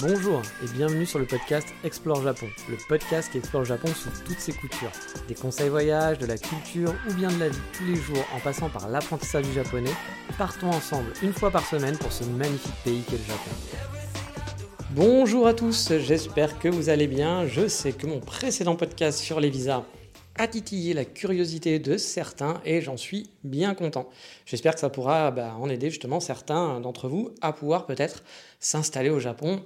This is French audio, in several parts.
Bonjour et bienvenue sur le podcast Explore Japon, le podcast qui explore Japon sous toutes ses coutures. Des conseils voyage, de la culture ou bien de la vie tous les jours en passant par l'apprentissage du japonais, partons ensemble une fois par semaine pour ce magnifique pays qu'est le Japon. Bonjour à tous, j'espère que vous allez bien. Je sais que mon précédent podcast sur les visas a titillé la curiosité de certains et j'en suis bien content. J'espère que ça pourra bah, en aider justement certains d'entre vous à pouvoir peut-être s'installer au Japon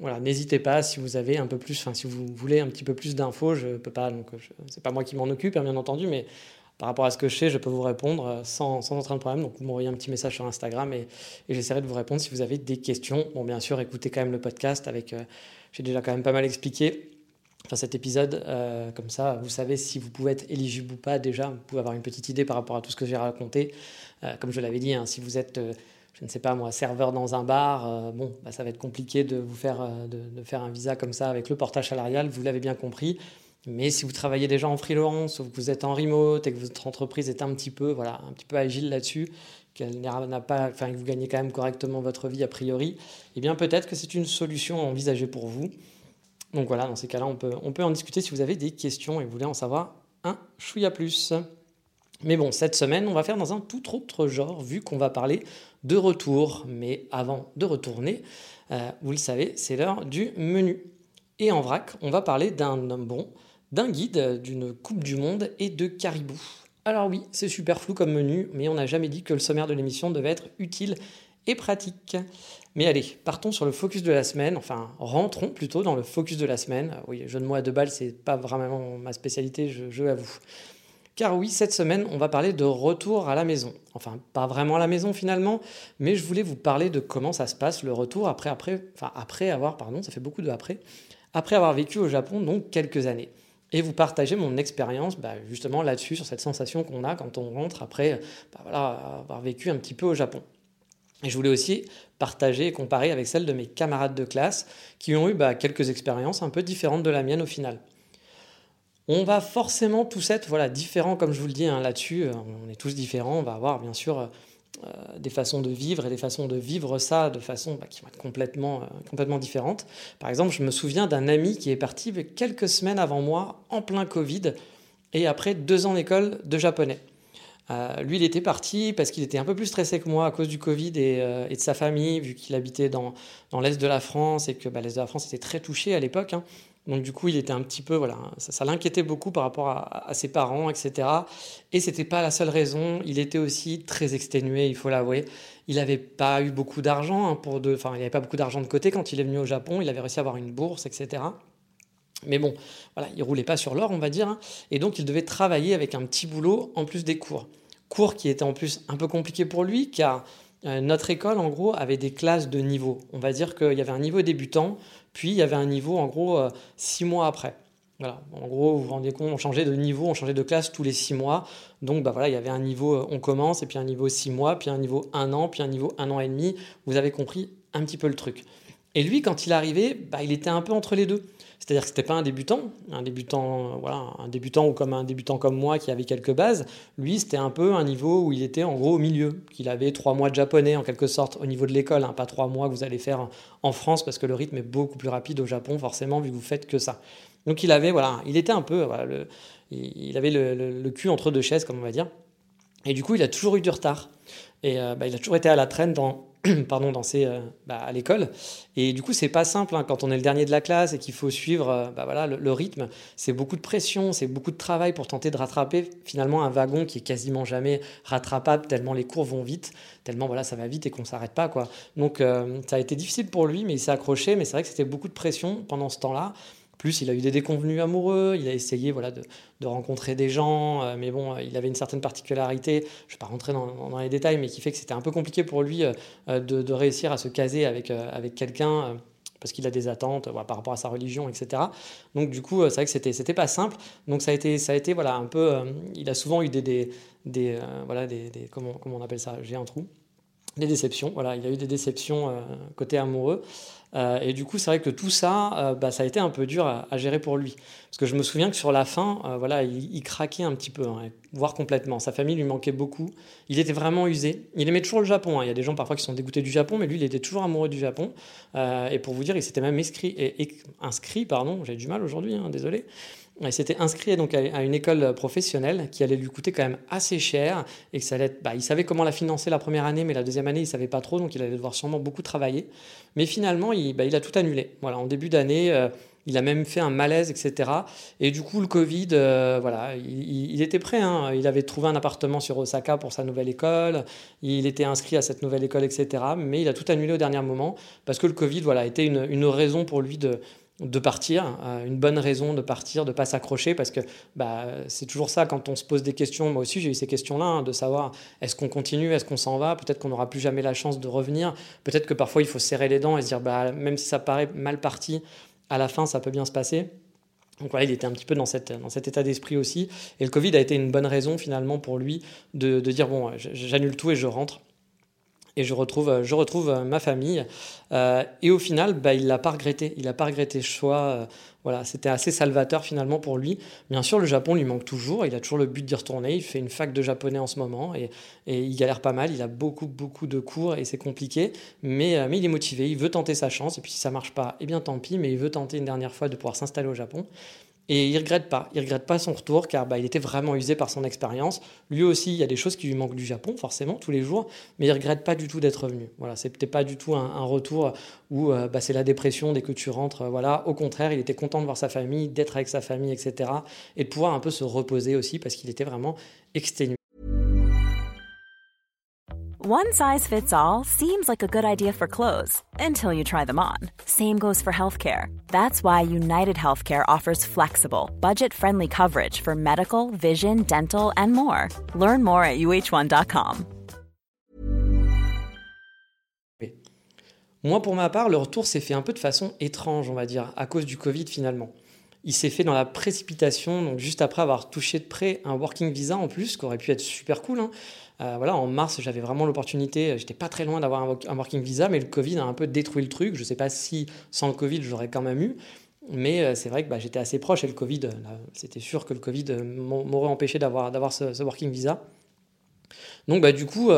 voilà, n'hésitez pas si vous avez un peu plus, enfin si vous voulez un petit peu plus d'infos, je peux pas, donc c'est pas moi qui m'en occupe, hein, bien entendu, mais par rapport à ce que je sais, je peux vous répondre euh, sans, sans aucun problème. Donc vous m'envoyez un petit message sur Instagram et, j'essaierai de vous répondre si vous avez des questions. Bon, bien sûr, écoutez quand même le podcast avec, euh, j'ai déjà quand même pas mal expliqué. Enfin, cet épisode, euh, comme ça, vous savez si vous pouvez être éligible ou pas déjà, vous pouvez avoir une petite idée par rapport à tout ce que j'ai raconté. comme je l'avais dit, hein, si vous êtes je ne sais pas moi, serveur dans un bar, euh, bon, bah, ça va être compliqué de vous faire, euh, de, faire un visa comme ça avec le portage salarial, vous l'avez bien compris. Mais si vous travaillez déjà en freelance ou que vous êtes en remote et que votre entreprise est un petit peu, voilà, un petit peu agile là-dessus, qu'elle n'a pas, enfin, que vous gagnez quand même correctement votre vie a priori, eh bien peut-être que c'est une solution à envisager pour vous. Donc voilà, dans ces cas-là, on peut, en discuter si vous avez des questions et vous voulez en savoir un chouïa plus. Mais bon, cette semaine, on va faire dans un tout autre genre, vu qu'on va parler de retour. Mais avant de retourner, euh, vous le savez, c'est l'heure du menu. Et en vrac, on va parler d'un bon, d'un guide, d'une Coupe du Monde et de caribou. Alors oui, c'est super flou comme menu, mais on n'a jamais dit que le sommaire de l'émission devait être utile et pratique. Mais allez, partons sur le focus de la semaine, enfin rentrons plutôt dans le focus de la semaine. Oui, jeu de mots à deux balles, c'est pas vraiment ma spécialité, je, je avoue. Car oui, cette semaine, on va parler de retour à la maison. Enfin, pas vraiment à la maison finalement, mais je voulais vous parler de comment ça se passe le retour après, après, enfin, après avoir, pardon, ça fait beaucoup de après, après avoir vécu au Japon, donc quelques années. Et vous partager mon expérience bah, justement là-dessus, sur cette sensation qu'on a quand on rentre après bah, avoir vécu un petit peu au Japon. Et je voulais aussi partager et comparer avec celle de mes camarades de classe qui ont eu bah, quelques expériences un peu différentes de la mienne au final. On va forcément tous être voilà, différents, comme je vous le dis hein, là-dessus. Euh, on est tous différents. On va avoir bien sûr euh, euh, des façons de vivre et des façons de vivre ça de façon bah, qui complètement, complètement différentes. Par exemple, je me souviens d'un ami qui est parti quelques semaines avant moi, en plein Covid, et après deux ans d'école de japonais. Lui, il était parti parce qu'il était un peu plus stressé que moi à cause du Covid et, de sa famille, vu qu'il habitait dans, dans l'Est de la France et que bah, l'Est de la France était très touché à l'époque. Hein. Donc du coup, il était un petit peu, voilà, ça, l'inquiétait beaucoup par rapport à, ses parents, etc. Et c'était pas la seule raison. Il était aussi très exténué, il faut l'avouer. Il n'avait pas eu beaucoup d'argent hein, pour de, enfin, il n'avait pas beaucoup d'argent de côté quand il est venu au Japon. Il avait réussi à avoir une bourse, etc. Mais bon, voilà, il roulait pas sur l'or, on va dire. Hein. et donc, il devait travailler avec un petit boulot en plus des cours. Cours qui étaient en plus un peu compliqués pour lui, car euh, notre école, en gros, avait des classes de niveau. On va dire qu'il y avait un niveau débutant, puis il y avait un niveau, en gros, euh, six mois après. Voilà. En gros, vous vous rendez compte, on changeait de niveau, on changeait de classe tous les six mois. Donc, bah voilà, il y avait un niveau, euh, on commence, et puis un niveau six mois, puis un niveau un an, puis un niveau un an et demi. Vous avez compris un petit peu le truc. Et lui, quand il est arrivé, bah, il était un peu entre les deux. C'est-à-dire que c'était pas un débutant, un débutant, voilà, un débutant ou comme un débutant comme moi qui avait quelques bases. Lui, c'était un peu un niveau où il était en gros au milieu, qu'il avait trois mois de japonais en quelque sorte au niveau de l'école, hein, pas trois mois que vous allez faire en France parce que le rythme est beaucoup plus rapide au Japon forcément vu que vous faites que ça. Donc il avait, voilà, il était un peu, voilà, il avait le, cul entre deux chaises comme on va dire. Et du coup, il a toujours eu du retard. Et euh, bah, il a toujours été à la traîne dans pardon, dans euh, bah, à l'école. Et du coup, c'est pas simple hein, quand on est le dernier de la classe et qu'il faut suivre euh, bah, voilà, le, rythme. C'est beaucoup de pression, c'est beaucoup de travail pour tenter de rattraper finalement un wagon qui est quasiment jamais rattrapable tellement les cours vont vite, tellement voilà, ça va vite et qu'on s'arrête pas. Quoi. Donc, euh, ça a été difficile pour lui, mais il s'est accroché. Mais c'est vrai que c'était beaucoup de pression pendant ce temps-là. Plus, il a eu des déconvenus amoureux, il a essayé voilà, de, rencontrer des gens, euh, mais bon, il avait une certaine particularité, je ne vais pas rentrer dans, les détails, mais qui fait que c'était un peu compliqué pour lui euh, de, réussir à se caser avec, euh, avec quelqu'un parce qu'il a des attentes par rapport à sa religion, etc. Donc du coup, c'est vrai que c'était c'était pas simple. Donc ça a été ça a été voilà un peu. il a souvent eu des des, des voilà des, comment comment on appelle ça J'ai un trou des déceptions. Voilà, il a eu des déceptions côté amoureux. Euh, et du coup, c'est vrai que tout ça, euh, bah, ça a été un peu dur à, gérer pour lui. Parce que je me souviens que sur la fin, euh, voilà, il, craquait un petit peu, hein, voire complètement. Sa famille lui manquait beaucoup. Il était vraiment usé. Il aimait toujours le Japon. Hein. Il y a des gens parfois qui sont dégoûtés du Japon, mais lui, il était toujours amoureux du Japon. et pour vous dire, il s'était même inscrit, pardon, j'ai du mal aujourd'hui, hein, désolé. Il s'était inscrit donc à une école professionnelle qui allait lui coûter quand même assez cher et que ça allait bah, il savait comment la financer la première année, mais la deuxième année il savait pas trop, donc il allait devoir sûrement beaucoup travailler. Mais finalement, il, bah, a tout annulé. Voilà, en début d'année, euh, il a même fait un malaise, etc. Et du coup, le Covid, euh, voilà, il, était prêt. Hein. Il avait trouvé un appartement sur Osaka pour sa nouvelle école. Il était inscrit à cette nouvelle école, etc. Mais il a tout annulé au dernier moment parce que le Covid, voilà, était une raison pour lui de de partir, euh, une bonne raison de partir, de pas s'accrocher, parce que bah, c'est toujours ça quand on se pose des questions. Moi aussi, j'ai eu ces questions-là, hein, de savoir est-ce qu'on continue, est-ce qu'on s'en va, peut-être qu'on n'aura plus jamais la chance de revenir, peut-être que parfois il faut serrer les dents et se dire bah, même si ça paraît mal parti, à la fin ça peut bien se passer. Donc voilà, il était un petit peu dans, cette, dans cet état d'esprit aussi. Et le Covid a été une bonne raison finalement pour lui de, de dire bon, j'annule tout et je rentre et je retrouve, je retrouve euh, ma famille. Euh, et au final, bah, il l'a pas regretté. Il n'a pas regretté ce choix. Euh, voilà, c'était assez salvateur finalement pour lui. Bien sûr, le Japon lui manque toujours. Il a toujours le but d'y retourner. Il fait une fac de japonais en ce moment et, et il galère pas mal. Il a beaucoup, beaucoup de cours et c'est compliqué. Mais, mais il est motivé. Il veut tenter sa chance. Et puis si ça marche pas, eh bien tant pis. Mais il veut tenter une dernière fois de pouvoir s'installer au Japon. Et il regrette pas. Il regrette pas son retour car bah, il était vraiment usé par son expérience. Lui aussi, il y a des choses qui lui manquent du Japon, forcément, tous les jours, mais il regrette pas du tout d'être revenu. Voilà, c'est peut-être pas du tout un, retour où euh, bah, c'est la dépression dès que tu rentres. Euh, voilà, au contraire, il était content de voir sa famille, d'être avec sa famille, etc. Et de pouvoir un peu se reposer aussi parce qu'il était vraiment exténué. One size fits all seems like a good idea for clothes until you try them on. Same goes for healthcare. That's why United Healthcare offers flexible, budget friendly coverage for medical, vision, dental, and more. Learn more at uh1.com. Moi, pour ma part, le retour s'est fait un peu de façon étrange, on va dire, à cause du Covid finalement. Il s'est fait dans la précipitation, donc juste après avoir touché de près un working visa en plus, qui aurait pu être super cool. Hein. Euh, voilà, en mars, j'avais vraiment l'opportunité, j'étais pas très loin d'avoir un, working visa, mais le Covid a un peu détruit le truc. Je sais pas si sans le Covid, j'aurais quand même eu. Mais euh, c'est vrai que bah, j'étais assez proche et le Covid, euh, c'était sûr que le Covid m'aurait empêché d'avoir ce, working visa. Donc bah, du coup,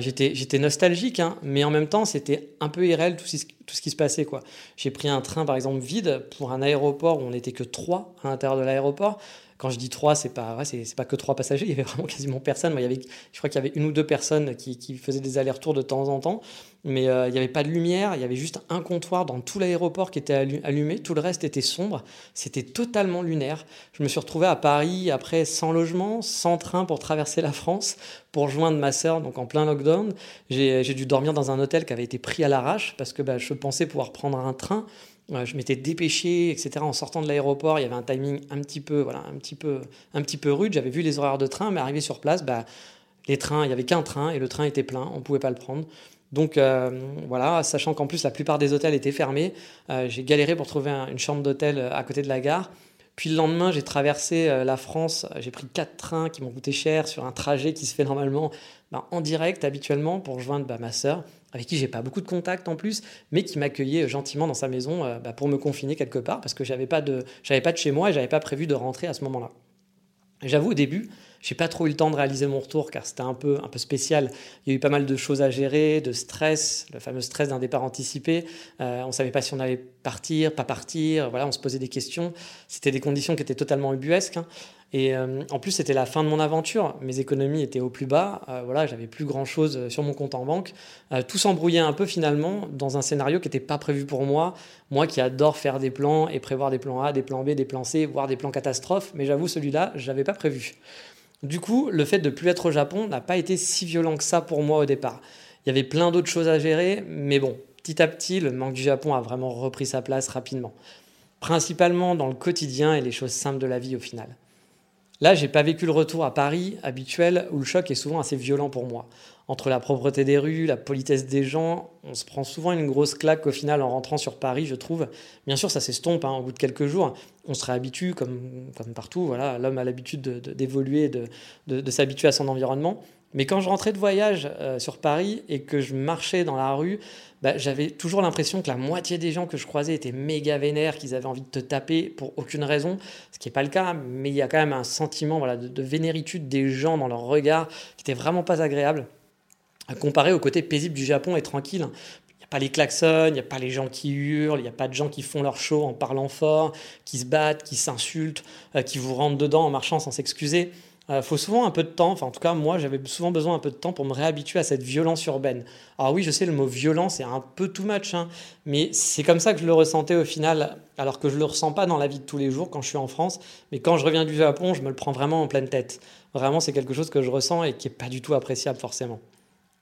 j'étais nostalgique, hein, mais en même temps, c'était un peu irréel tout, tout, ce qui se passait. J'ai pris un train, par exemple, vide pour un aéroport où on n'était que trois à l'intérieur de l'aéroport. Quand je dis trois, c'est pas, c'est, pas que trois passagers, il y avait vraiment quasiment personne. Il y avait, je crois qu'il y avait une ou deux personnes qui, qui faisaient des allers-retours de temps en temps, mais euh, il n'y avait pas de lumière, il y avait juste un comptoir dans tout l'aéroport qui était allumé, tout le reste était sombre, c'était totalement lunaire. Je me suis retrouvé à Paris après sans logement, sans train pour traverser la France, pour rejoindre ma sœur, donc en plein lockdown. J'ai, dû dormir dans un hôtel qui avait été pris à l'arrache parce que bah, je pensais pouvoir prendre un train je m'étais dépêché, etc. En sortant de l'aéroport, il y avait un timing un petit peu, voilà, un petit peu, un petit peu rude. J'avais vu les horaires de train, mais arrivé sur place, bah, les trains, il y avait qu'un train et le train était plein, on pouvait pas le prendre. Donc euh, voilà, sachant qu'en plus la plupart des hôtels étaient fermés, euh, j'ai galéré pour trouver une chambre d'hôtel euh, à côté de la gare. Puis le lendemain, j'ai traversé la France, j'ai pris quatre trains qui m'ont coûté cher sur un trajet qui se fait normalement bah, en direct habituellement pour rejoindre bah, ma sœur avec qui j'ai pas beaucoup de contacts en plus, mais qui m'accueillait gentiment dans sa maison euh, bah, pour me confiner quelque part parce que j'avais pas de j'avais pas de chez moi et j'avais pas prévu de rentrer à ce moment-là. J'avoue au début, j'ai pas trop eu le temps de réaliser mon retour car c'était un peu un peu spécial. Il y a eu pas mal de choses à gérer, de stress, le fameux stress d'un départ anticipé. Euh, on savait pas si on allait partir, pas partir. Voilà, on se posait des questions. C'était des conditions qui étaient totalement ubuesques. Hein. Et euh, en plus, c'était la fin de mon aventure. Mes économies étaient au plus bas. Euh, voilà, j'avais plus grand chose euh, sur mon compte en banque. tout s'embrouillait un peu finalement dans un scénario qui n'était pas prévu pour moi. Moi qui adore faire des plans et prévoir des plans A, des plans B, des plans C, voire des plans catastrophes. Mais j'avoue, celui-là, je n'avais pas prévu. Du coup, le fait de plus être au Japon n'a pas été si violent que ça pour moi au départ. Il y avait plein d'autres choses à gérer, mais bon, petit à petit, le manque du Japon a vraiment repris sa place rapidement. Principalement dans le quotidien et les choses simples de la vie au final. Là, j'ai pas vécu le retour à Paris habituel où le choc est souvent assez violent pour moi. Entre la propreté des rues, la politesse des gens, on se prend souvent une grosse claque au final en rentrant sur Paris, je trouve. Bien sûr, ça s'estompe hein, au bout de quelques jours. On se réhabitue comme, comme partout. Voilà, l'homme a l'habitude d'évoluer, de, de, de, s'habituer à son environnement. Mais quand je rentrais de voyage euh, sur Paris et que je marchais dans la rue, bah, j'avais toujours l'impression que la moitié des gens que je croisais étaient méga vénères, qu'ils avaient envie de te taper pour aucune raison, ce qui n'est pas le cas, mais il y a quand même un sentiment voilà, de, de vénéritude des gens dans leur regard qui était vraiment pas agréable, comparé au côté paisible du Japon et tranquille. A pas les klaxons, il n'y a pas les gens qui hurlent, il n'y a pas de gens qui font leur show en parlant fort, qui se battent, qui s'insultent, euh, qui vous rentrent dedans en marchant sans s'excuser. Euh, faut souvent un peu de temps, enfin en tout cas moi j'avais souvent besoin un peu de temps pour me réhabituer à cette violence urbaine. Alors oui je sais le mot violence c'est un peu too much, hein, mais c'est comme ça que je le ressentais au final, alors que je le ressens pas dans la vie de tous les jours quand je suis en France, mais quand je reviens du Japon je me le prends vraiment en pleine tête. Vraiment c'est quelque chose que je ressens et qui n'est pas du tout appréciable forcément.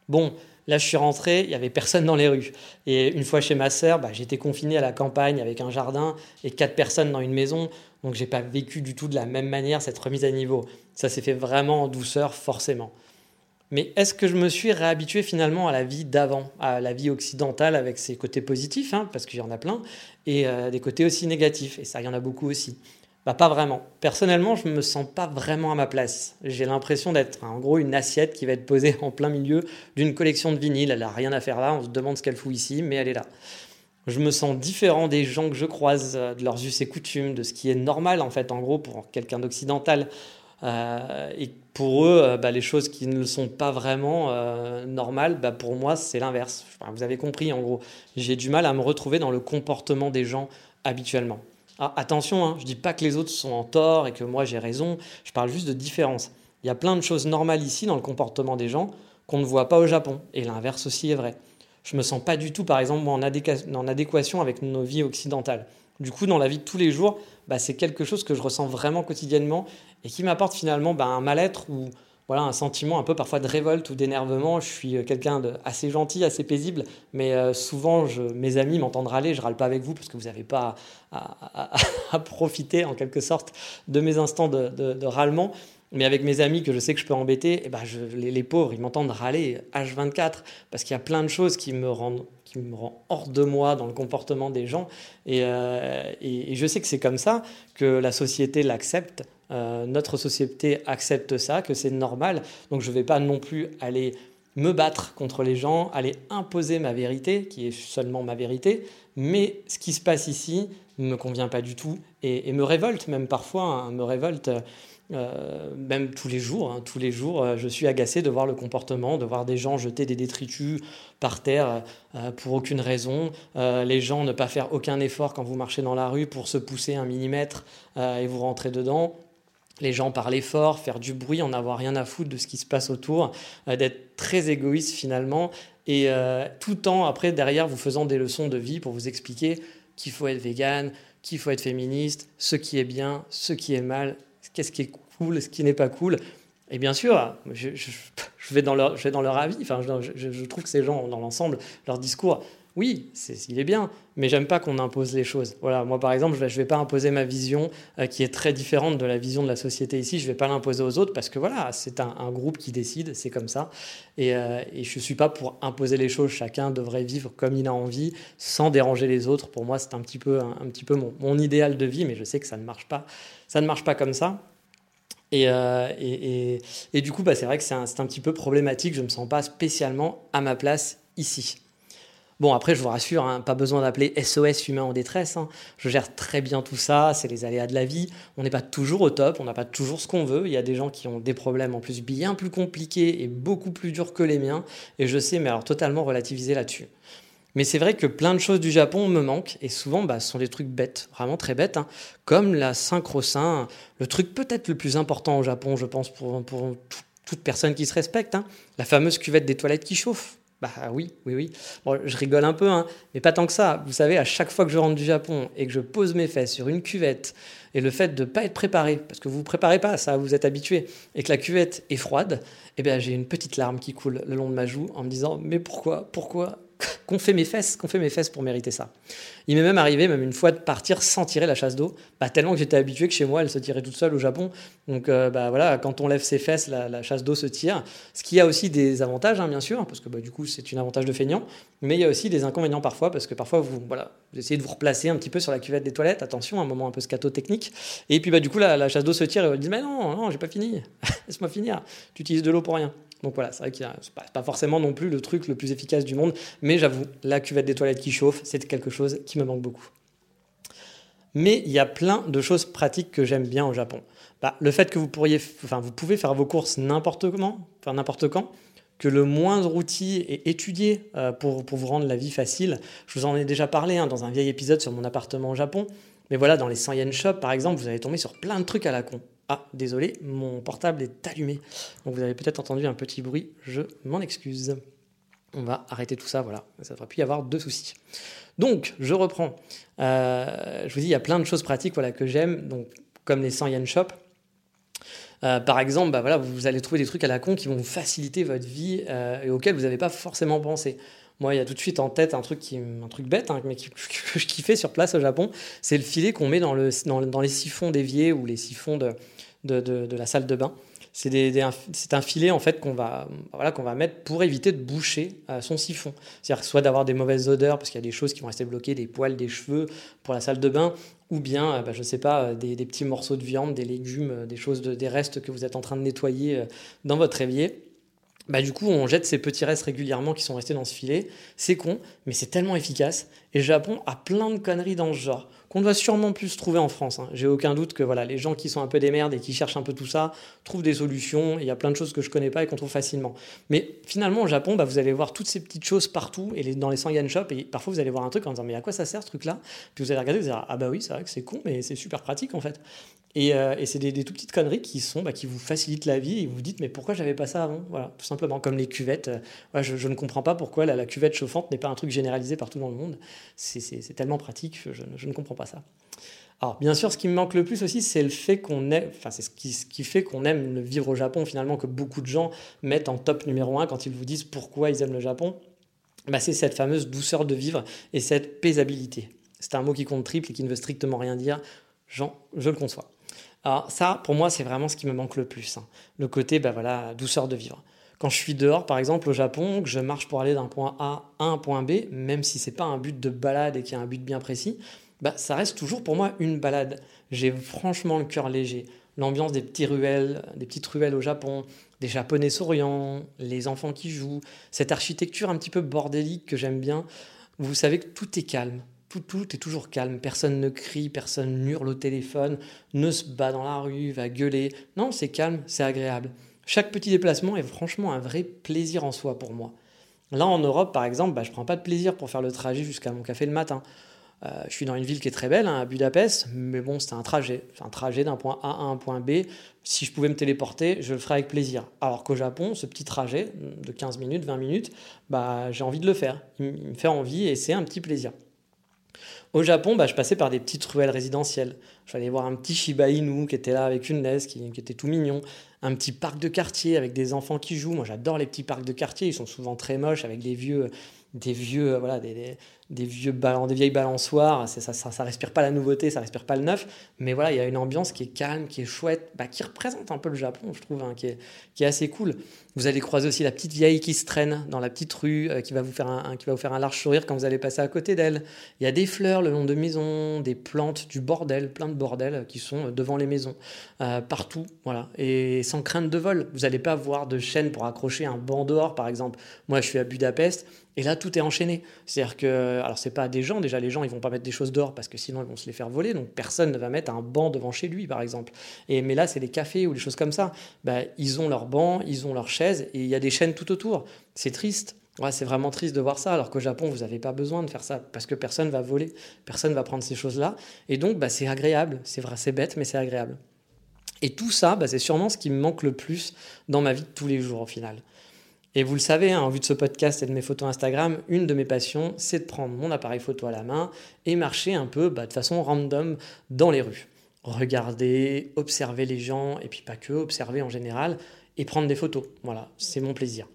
Bon, Là, je suis rentré, il n'y avait personne dans les rues. Et une fois chez ma sœur, bah, j'étais confiné à la campagne avec un jardin et quatre personnes dans une maison. Donc, j'ai pas vécu du tout de la même manière cette remise à niveau. Ça s'est fait vraiment en douceur, forcément. Mais est-ce que je me suis réhabitué finalement à la vie d'avant, à la vie occidentale avec ses côtés positifs, hein, parce qu'il y en a plein, et euh, des côtés aussi négatifs, et ça, il y en a beaucoup aussi bah, Pas vraiment. Personnellement, je me sens pas vraiment à ma place. J'ai l'impression d'être en gros une assiette qui va être posée en plein milieu d'une collection de vinyles. Elle n'a rien à faire là, on se demande ce qu'elle fout ici, mais elle est là. Je me sens différent des gens que je croise, euh, de leurs us et coutumes, de ce qui est normal en fait, en gros, pour quelqu'un d'occidental. Euh, et pour eux, euh, bah, les choses qui ne sont pas vraiment normales, bah, pour moi, c'est l'inverse. vous avez compris, en gros, j'ai du mal à me retrouver dans le comportement des gens habituellement. Ah, attention, hein, je ne dis pas que les autres sont en tort et que moi j'ai raison, je parle juste de différence. Il y a plein de choses normales ici dans le comportement des gens qu'on ne voit pas au Japon, et l'inverse aussi est vrai. Je me sens pas du tout, par exemple, en, adéquation avec nos vies occidentales. Du coup, dans la vie de tous les jours, bah, c'est quelque chose que je ressens vraiment quotidiennement et qui m'apporte finalement bah, un mal-être ou voilà, un sentiment un peu parfois de révolte ou d'énervement. Je suis euh, quelqu'un de assez gentil, assez paisible, mais euh, souvent mes amis m'entendent râler. Je râle pas avec vous parce que vous n'avez pas à, profiter en quelque sorte de mes instants de, râlement. Mais avec mes amis que je sais que je peux embêter, eh ben les, pauvres, ils m'entendent râler H24 parce qu'il y a plein de choses qui me rendent qui me rend hors de moi dans le comportement des gens. et euh, je sais que c'est comme ça que la société l'accepte euh, notre société accepte ça, que c'est normal. Donc je ne vais pas non plus aller me battre contre les gens, aller imposer ma vérité, qui est seulement ma vérité. Mais ce qui se passe ici ne me convient pas du tout et, me révolte même parfois, hein, me révolte. Euh, même tous les jours, hein, tous les jours, euh, je suis agacé de voir le comportement, de voir des gens jeter des détritus par terre pour aucune raison, les gens ne pas faire aucun effort quand vous marchez dans la rue pour se pousser un millimètre et vous rentrez dedans les gens parler fort, faire du bruit, en avoir rien à foutre de ce qui se passe autour, euh, d'être très égoïste finalement, et euh, tout temps après derrière vous faisant des leçons de vie pour vous expliquer qu'il faut être vegan, qu'il faut être féministe, ce qui est bien, ce qui est mal, qu'est-ce qui est cool, ce qui n'est pas cool. Et bien sûr, je, vais, dans leur, avis, enfin, je, je trouve que ces gens, dans l'ensemble, leur discours oui, il est bien, mais j'aime pas qu'on impose les choses. Voilà, moi par exemple, je ne vais pas imposer ma vision euh, qui est très différente de la vision de la société ici. Je vais pas l'imposer aux autres parce que voilà, c'est un, groupe qui décide, c'est comme ça. Et, euh, je ne suis pas pour imposer les choses. Chacun devrait vivre comme il a envie, sans déranger les autres. Pour moi, c'est un petit peu, un, petit peu mon, idéal de vie, mais je sais que ça ne marche pas. Ça ne marche pas comme ça. Et, euh, et, du coup, bah, c'est vrai que c'est un, un petit peu problématique. Je me sens pas spécialement à ma place ici. Bon, après, je vous rassure, hein, pas besoin d'appeler SOS humain en détresse. Hein. Je gère très bien tout ça, c'est les aléas de la vie. On n'est pas toujours au top, on n'a pas toujours ce qu'on veut. Il y a des gens qui ont des problèmes en plus bien plus compliqués et beaucoup plus durs que les miens. Et je sais, mais alors totalement relativiser là-dessus. Mais c'est vrai que plein de choses du Japon me manquent, et souvent bah, ce sont des trucs bêtes, vraiment très bêtes, hein. comme la synchro-sein, le truc peut-être le plus important au Japon, je pense, pour toute personne qui se respecte, la fameuse cuvette des toilettes qui chauffe. Bah oui, oui, oui. Bon, je rigole un peu, hein, mais pas tant que ça. Vous savez, à chaque fois que je rentre du Japon et que je pose mes fesses sur une cuvette, et le fait de ne pas être préparé, parce que vous ne vous préparez pas, ça, vous êtes habitué, et que la cuvette est froide, eh bien, j'ai une petite larme qui coule le long de ma joue en me disant, mais pourquoi, pourquoi qu'on fait mes fesses, qu'on fait mes fesses pour mériter ça. Il m'est même arrivé, même une fois, de partir sans tirer la chasse d'eau, bah, tellement que j'étais habitué que chez moi, elle se tirait toute seule au Japon. Donc euh, bah, voilà, quand on lève ses fesses, la, chasse d'eau se tire. Ce qui a aussi des avantages, hein, bien sûr, parce que bah, du coup, c'est un avantage de feignant, mais il y a aussi des inconvénients parfois, parce que parfois, vous, voilà, vous essayez de vous replacer un petit peu sur la cuvette des toilettes, attention, un moment un peu scato-technique, et puis bah, du coup, la, chasse d'eau se tire et elle dit Mais non, non, j'ai pas fini, laisse-moi finir, tu utilises de l'eau pour rien. Donc voilà, c'est vrai que c'est pas, pas forcément non plus le truc le plus efficace du monde, mais j'avoue, la cuvette des toilettes qui chauffe, c'est quelque chose qui me manque beaucoup. Mais il y a plein de choses pratiques que j'aime bien au Japon. Bah, le fait que vous pourriez, pouvez faire vos courses n'importe comment, n'importe quand, que le moindre outil est étudié euh, pour, pour, vous rendre la vie facile. Je vous en ai déjà parlé hein, dans un vieil épisode sur mon appartement au Japon. Mais voilà, dans les 100 yen shop, par exemple, vous allez tomber sur plein de trucs à la con. Ah, désolé, mon portable est allumé. Donc vous avez peut-être entendu un petit bruit, je m'en excuse. On va arrêter tout ça, voilà. Ça ne devrait plus y avoir de soucis. Donc, je reprends. Euh, je vous dis, il y a plein de choses pratiques voilà, que j'aime, donc comme les 100 yen shop. Euh, par exemple, bah, voilà, vous allez trouver des trucs à la con qui vont faciliter votre vie euh, et auxquels vous n'avez pas forcément pensé. Moi, il y a tout de suite en tête un truc, qui, un truc bête, hein, mais que je kiffais sur place au Japon, c'est le filet qu'on met dans, le, dans, dans, les siphons d'évier ou les siphons de, de, la salle de bain. C'est un filet en fait qu'on va, voilà, qu'on va mettre pour éviter de boucher euh, son siphon. C'est-à-dire soit d'avoir des mauvaises odeurs parce qu'il y a des choses qui vont rester bloquées, des poils, des cheveux pour la salle de bain, ou bien, euh, bah, je ne sais pas, euh, des, petits morceaux de viande, des légumes, des choses, de, des restes que vous êtes en train de nettoyer dans votre évier. Bah, du coup, on jette ces petits restes régulièrement qui sont restés dans ce filet. C'est con, mais c'est tellement efficace. Et le Japon a plein de conneries dans ce genre qu'on doit sûrement plus trouver en France. Hein. J'ai aucun doute que voilà, les gens qui sont un peu des merdes et qui cherchent un peu tout ça trouvent des solutions. Il y a plein de choses que je connais pas et qu'on trouve facilement. Mais finalement, au Japon, bah, vous allez voir toutes ces petites choses partout et dans les 100 yen shop. Et parfois, vous allez voir un truc en disant Mais à quoi ça sert ce truc-là? Puis vous allez regarder vous allez dire Ah bah oui, c'est vrai que c'est con, mais c'est super pratique en fait. Et, euh, et c'est des, tout petites conneries bah, qui vous facilitent la vie et vous vous dites mais pourquoi j'avais pas ça avant? Tout simplement comme les cuvettes. Euh, je, ne comprends pas pourquoi la, cuvette chauffante n'est pas un truc généralisé partout dans le monde. C'est tellement pratique, je, ne comprends pas ça. Alors, bien sûr, ce qui me manque le plus aussi, c'est le fait qu'on ait, enfin, c'est ce qui, fait qu'on aime vivre au Japon, finalement, que beaucoup de gens mettent en top numéro un quand ils vous disent pourquoi ils aiment le Japon. Bah, c'est cette fameuse douceur de vivre et cette paisabilité. C'est un mot qui compte triple et qui ne veut strictement rien dire. Jean, je le conçois. Alors, ça, pour moi, c'est vraiment ce qui me manque le plus. Hein. Le côté, bah voilà, douceur de vivre. Quand je suis dehors, par exemple, au Japon, que je marche pour aller d'un point A à un point B, même si c'est pas un but de balade et qu'il y a un but bien précis, bah, ça reste toujours pour moi une balade. J'ai franchement le cœur léger. L'ambiance des petites ruelles, des petites ruelles au Japon, des Japonais souriants, les enfants qui jouent, cette architecture un petit peu bordélique que j'aime bien. Vous savez que tout est calme. Tout, tout est toujours calme. Personne ne crie, personne hurle au téléphone, ne se bat dans la rue, va gueuler. Non, c'est calme, c'est agréable. Chaque petit déplacement est franchement un vrai plaisir en soi pour moi. Là, en Europe, par exemple, bah, je prends pas de plaisir pour faire le trajet jusqu'à mon café le matin. Euh, je suis dans une ville qui est très belle, hein, à Budapest, mais bon, c'était un trajet. un trajet d'un point A à un point B. Si je pouvais me téléporter, je le ferais avec plaisir. Alors qu'au Japon, ce petit trajet de 15 minutes, 20 minutes, bah, j'ai envie de le faire. Il, me fait envie et c'est un petit plaisir. Au Japon, bah, je passais par des petites ruelles résidentielles. Je aller voir un petit Shiba Inu qui était là avec une laisse, qui, était tout mignon. Un petit parc de quartier avec des enfants qui jouent. Moi, j'adore les petits parcs de quartier. Ils sont souvent très moches avec des vieux, des vieux, euh, voilà, des, des, vieux des vieilles balançoires. Ça, ça, respire pas la nouveauté, ça respire pas le neuf. Mais voilà, il y a une ambiance qui est calme, qui est chouette, bah, qui représente un peu le Japon, je trouve, hein, qui, est, qui est assez cool. Vous allez croiser aussi la petite vieille qui se traîne dans la petite rue, euh, qui, va vous faire un, qui va vous faire un large sourire quand vous allez passer à côté d'elle. Il y a des fleurs le long de maisons, des plantes, du bordel, plein de bordel qui sont devant les maisons, euh, partout, voilà. Et sans crainte de vol. Vous n'allez pas voir de chaîne pour accrocher un banc dehors, par exemple. Moi, je suis à Budapest. Et là, tout est enchaîné. C'est-à-dire que, alors c'est pas des gens, déjà les gens, ils vont pas mettre des choses dehors parce que sinon ils vont se les faire voler. Donc personne ne va mettre un banc devant chez lui, par exemple. Et mais là, c'est les cafés ou des choses comme ça. Bah, ils ont leur banc, ils ont leurs chaises et il y a des chaînes tout autour. C'est triste. Ouais, c'est vraiment triste de voir ça, alors qu'au Japon, vous n'avez pas besoin de faire ça, parce que personne va voler, personne va prendre ces choses-là. Et donc, bah, c'est agréable. C'est vrai, c'est bête, mais c'est agréable. Et tout ça, bah, c'est sûrement ce qui me manque le plus dans ma vie de tous les jours, au final. Et vous le savez, hein, en vue de ce podcast et de mes photos Instagram, une de mes passions, c'est de prendre mon appareil photo à la main et marcher un peu bah, de façon random dans les rues. Regarder, observer les gens, et puis pas que, observer en général, et prendre des photos. Voilà, c'est mon plaisir.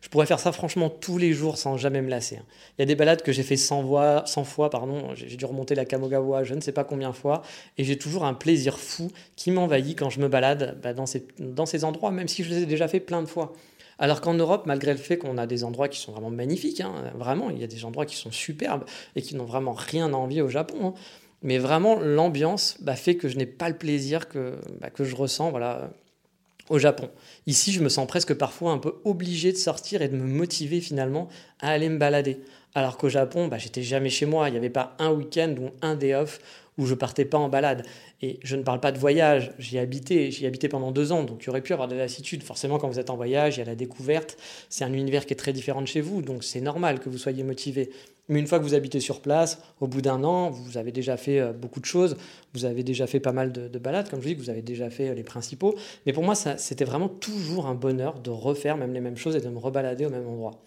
Je pourrais faire ça franchement tous les jours sans jamais me lasser. Hein. Il y a des balades que j'ai fait 100, voix, 100 fois, pardon. j'ai dû remonter la Kamogawa je ne sais pas combien de fois, et j'ai toujours un plaisir fou qui m'envahit quand je me balade bah, dans, ces, dans ces endroits, même si je les ai déjà fait plein de fois. Alors qu'en Europe, malgré le fait qu'on a des endroits qui sont vraiment magnifiques, hein, vraiment, il y a des endroits qui sont superbes et qui n'ont vraiment rien à envier au Japon. Hein, mais vraiment, l'ambiance bah, fait que je n'ai pas le plaisir que, bah, que je ressens voilà, au Japon. Ici, je me sens presque parfois un peu obligé de sortir et de me motiver finalement à aller me balader. Alors qu'au Japon, bah, j'étais jamais chez moi. Il n'y avait pas un week-end ou un day off où je partais pas en balade. Et je ne parle pas de voyage, j'y habité, j'y habité pendant deux ans, donc il y aurait pu avoir de la. Forcément, quand vous êtes en voyage, il y a la découverte, c'est un univers qui est très différent de chez vous, donc c'est normal que vous soyez motivé. Mais une fois que vous habitez sur place, au bout d'un an, vous avez déjà fait euh, beaucoup de choses, vous avez déjà fait pas mal de, balades, comme je dis, vous avez déjà fait euh, les principaux. Mais pour moi, c'était vraiment toujours un bonheur de refaire même les mêmes choses et de me rebalader au même endroit.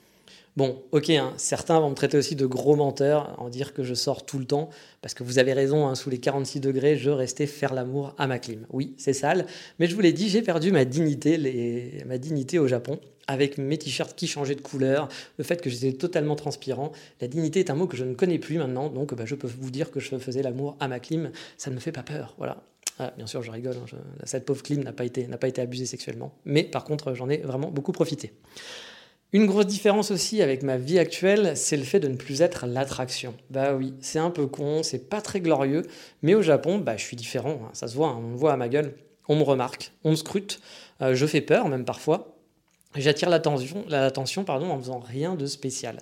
Bon, ok, hein, certains vont me traiter aussi de gros menteur, en dire que je sors tout le temps, parce que vous avez raison, hein, sous les 46 degrés, je restais faire l'amour à ma clim. Oui, c'est sale, mais je vous l'ai dit, j'ai perdu ma dignité, ma dignité au Japon, avec mes t-shirts qui changeaient de couleur, le fait que j'étais totalement transpirant. La dignité est un mot que je ne connais plus maintenant, donc bah, je peux vous dire que je faisais l'amour à ma clim, ça ne me fait pas peur, voilà. Ah, bien sûr, je rigole, hein, cette pauvre clim n'a pas, été, pas été abusée sexuellement, mais par contre, j'en ai vraiment beaucoup profité. Une grosse différence aussi avec ma vie actuelle, c'est le fait de ne plus être l'attraction. Bah oui, c'est un peu con, c'est pas très glorieux, mais au Japon, bah je suis différent, hein, ça se voit, hein, on me voit à ma gueule, on me remarque, on me scrute, euh, je fais peur même parfois, j'attire l'attention, pardon, en faisant rien de spécial.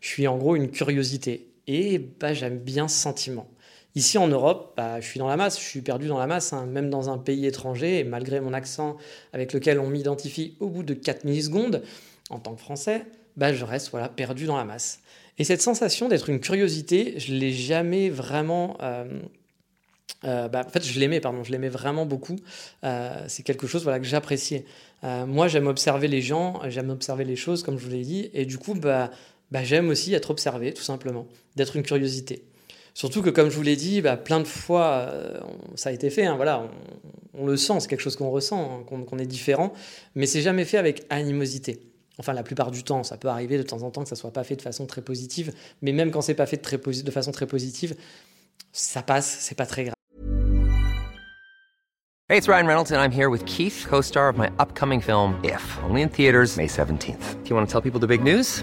Je suis en gros une curiosité, et bah j'aime bien ce sentiment. Ici en Europe, bah, je suis dans la masse, je suis perdu dans la masse, hein, même dans un pays étranger, malgré mon accent avec lequel on m'identifie au bout de 4 millisecondes, en tant que Français, bah, je reste voilà, perdu dans la masse. Et cette sensation d'être une curiosité, je l'ai jamais vraiment... Euh, euh, bah, en fait, je l'aimais, pardon, je l'aimais vraiment beaucoup. Euh, c'est quelque chose voilà, que j'appréciais. moi, j'aime observer les gens, j'aime observer les choses, comme je vous l'ai dit, et du coup, bah, bah, j'aime aussi être observé, tout simplement, d'être une curiosité. Surtout que, comme je vous l'ai dit, bah, plein de fois, ça a été fait. Hein, voilà, on, le sent, c'est quelque chose qu'on ressent, hein, qu'on est différent, mais c'est jamais fait avec animosité. Enfin, la plupart du temps, ça peut arriver de temps en temps que ça soit pas fait de façon très positive, mais même quand c'est pas fait de, façon très positive, ça passe, c'est pas très grave. Hey, it's Ryan Reynolds and I'm here with Keith, co-star of my upcoming film If, only in theaters May 17th. Do you want to tell people the big news?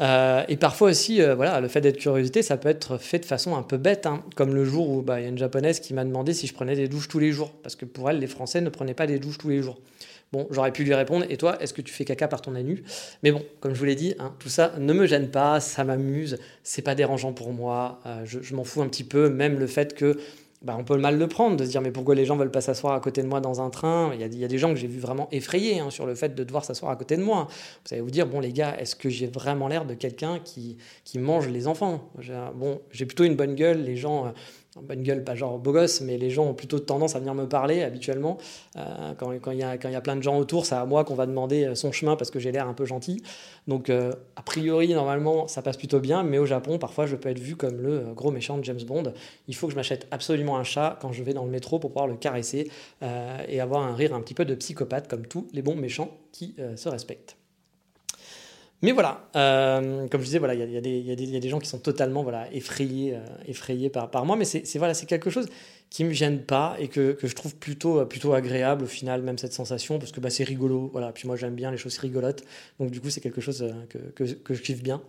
Euh, et parfois aussi, euh, voilà, le fait d'être curiosité, ça peut être fait de façon un peu bête, hein, comme le jour où bah, il y a une japonaise qui m'a demandé si je prenais des douches tous les jours, parce que pour elle, les Français ne prenaient pas des douches tous les jours. Bon, j'aurais pu lui répondre, et toi, est-ce que tu fais caca par ton anus? Mais bon, comme je vous l'ai dit, hein, tout ça ne me gêne pas, ça m'amuse, c'est pas dérangeant pour moi, euh, je, m'en fous un petit peu, même le fait que bah, on peut mal le prendre, de se dire mais pourquoi les gens veulent pas s'asseoir à côté de moi dans un train? Il y, a, des gens que j'ai vu vraiment effrayés hein, sur le fait de devoir s'asseoir à côté de moi. Vous allez vous dire, bon les gars, est-ce que j'ai vraiment l'air de quelqu'un qui, qui mange les enfants? Bon, j'ai plutôt une bonne gueule, les gens... Euh, bonne gueule, pas genre beau gosse, mais les gens ont plutôt tendance à venir me parler habituellement. Euh, quand il quand y, a, y a plein de gens autour, c'est à moi qu'on va demander euh, son chemin parce que j'ai l'air un peu gentil. Donc, euh, a priori, normalement, ça passe plutôt bien, mais au Japon, parfois, je peux être vu comme le gros méchant de James Bond. Il faut que je m'achète absolument un chat quand je vais dans le métro pour pouvoir le caresser et avoir un rire un petit peu de psychopathe, comme tous les bons méchants qui se respectent. Mais voilà, euh, comme je disais, voilà, il y, a des gens qui sont totalement voilà, effrayés, euh, par, moi, mais c'est voilà, c'est quelque chose qui me gêne pas et que, je trouve plutôt, plutôt agréable au final, même cette sensation, parce que bah, c'est rigolo. Voilà. Puis moi, j'aime bien les choses rigolotes, donc du coup, c'est quelque chose euh, que, je kiffe bien.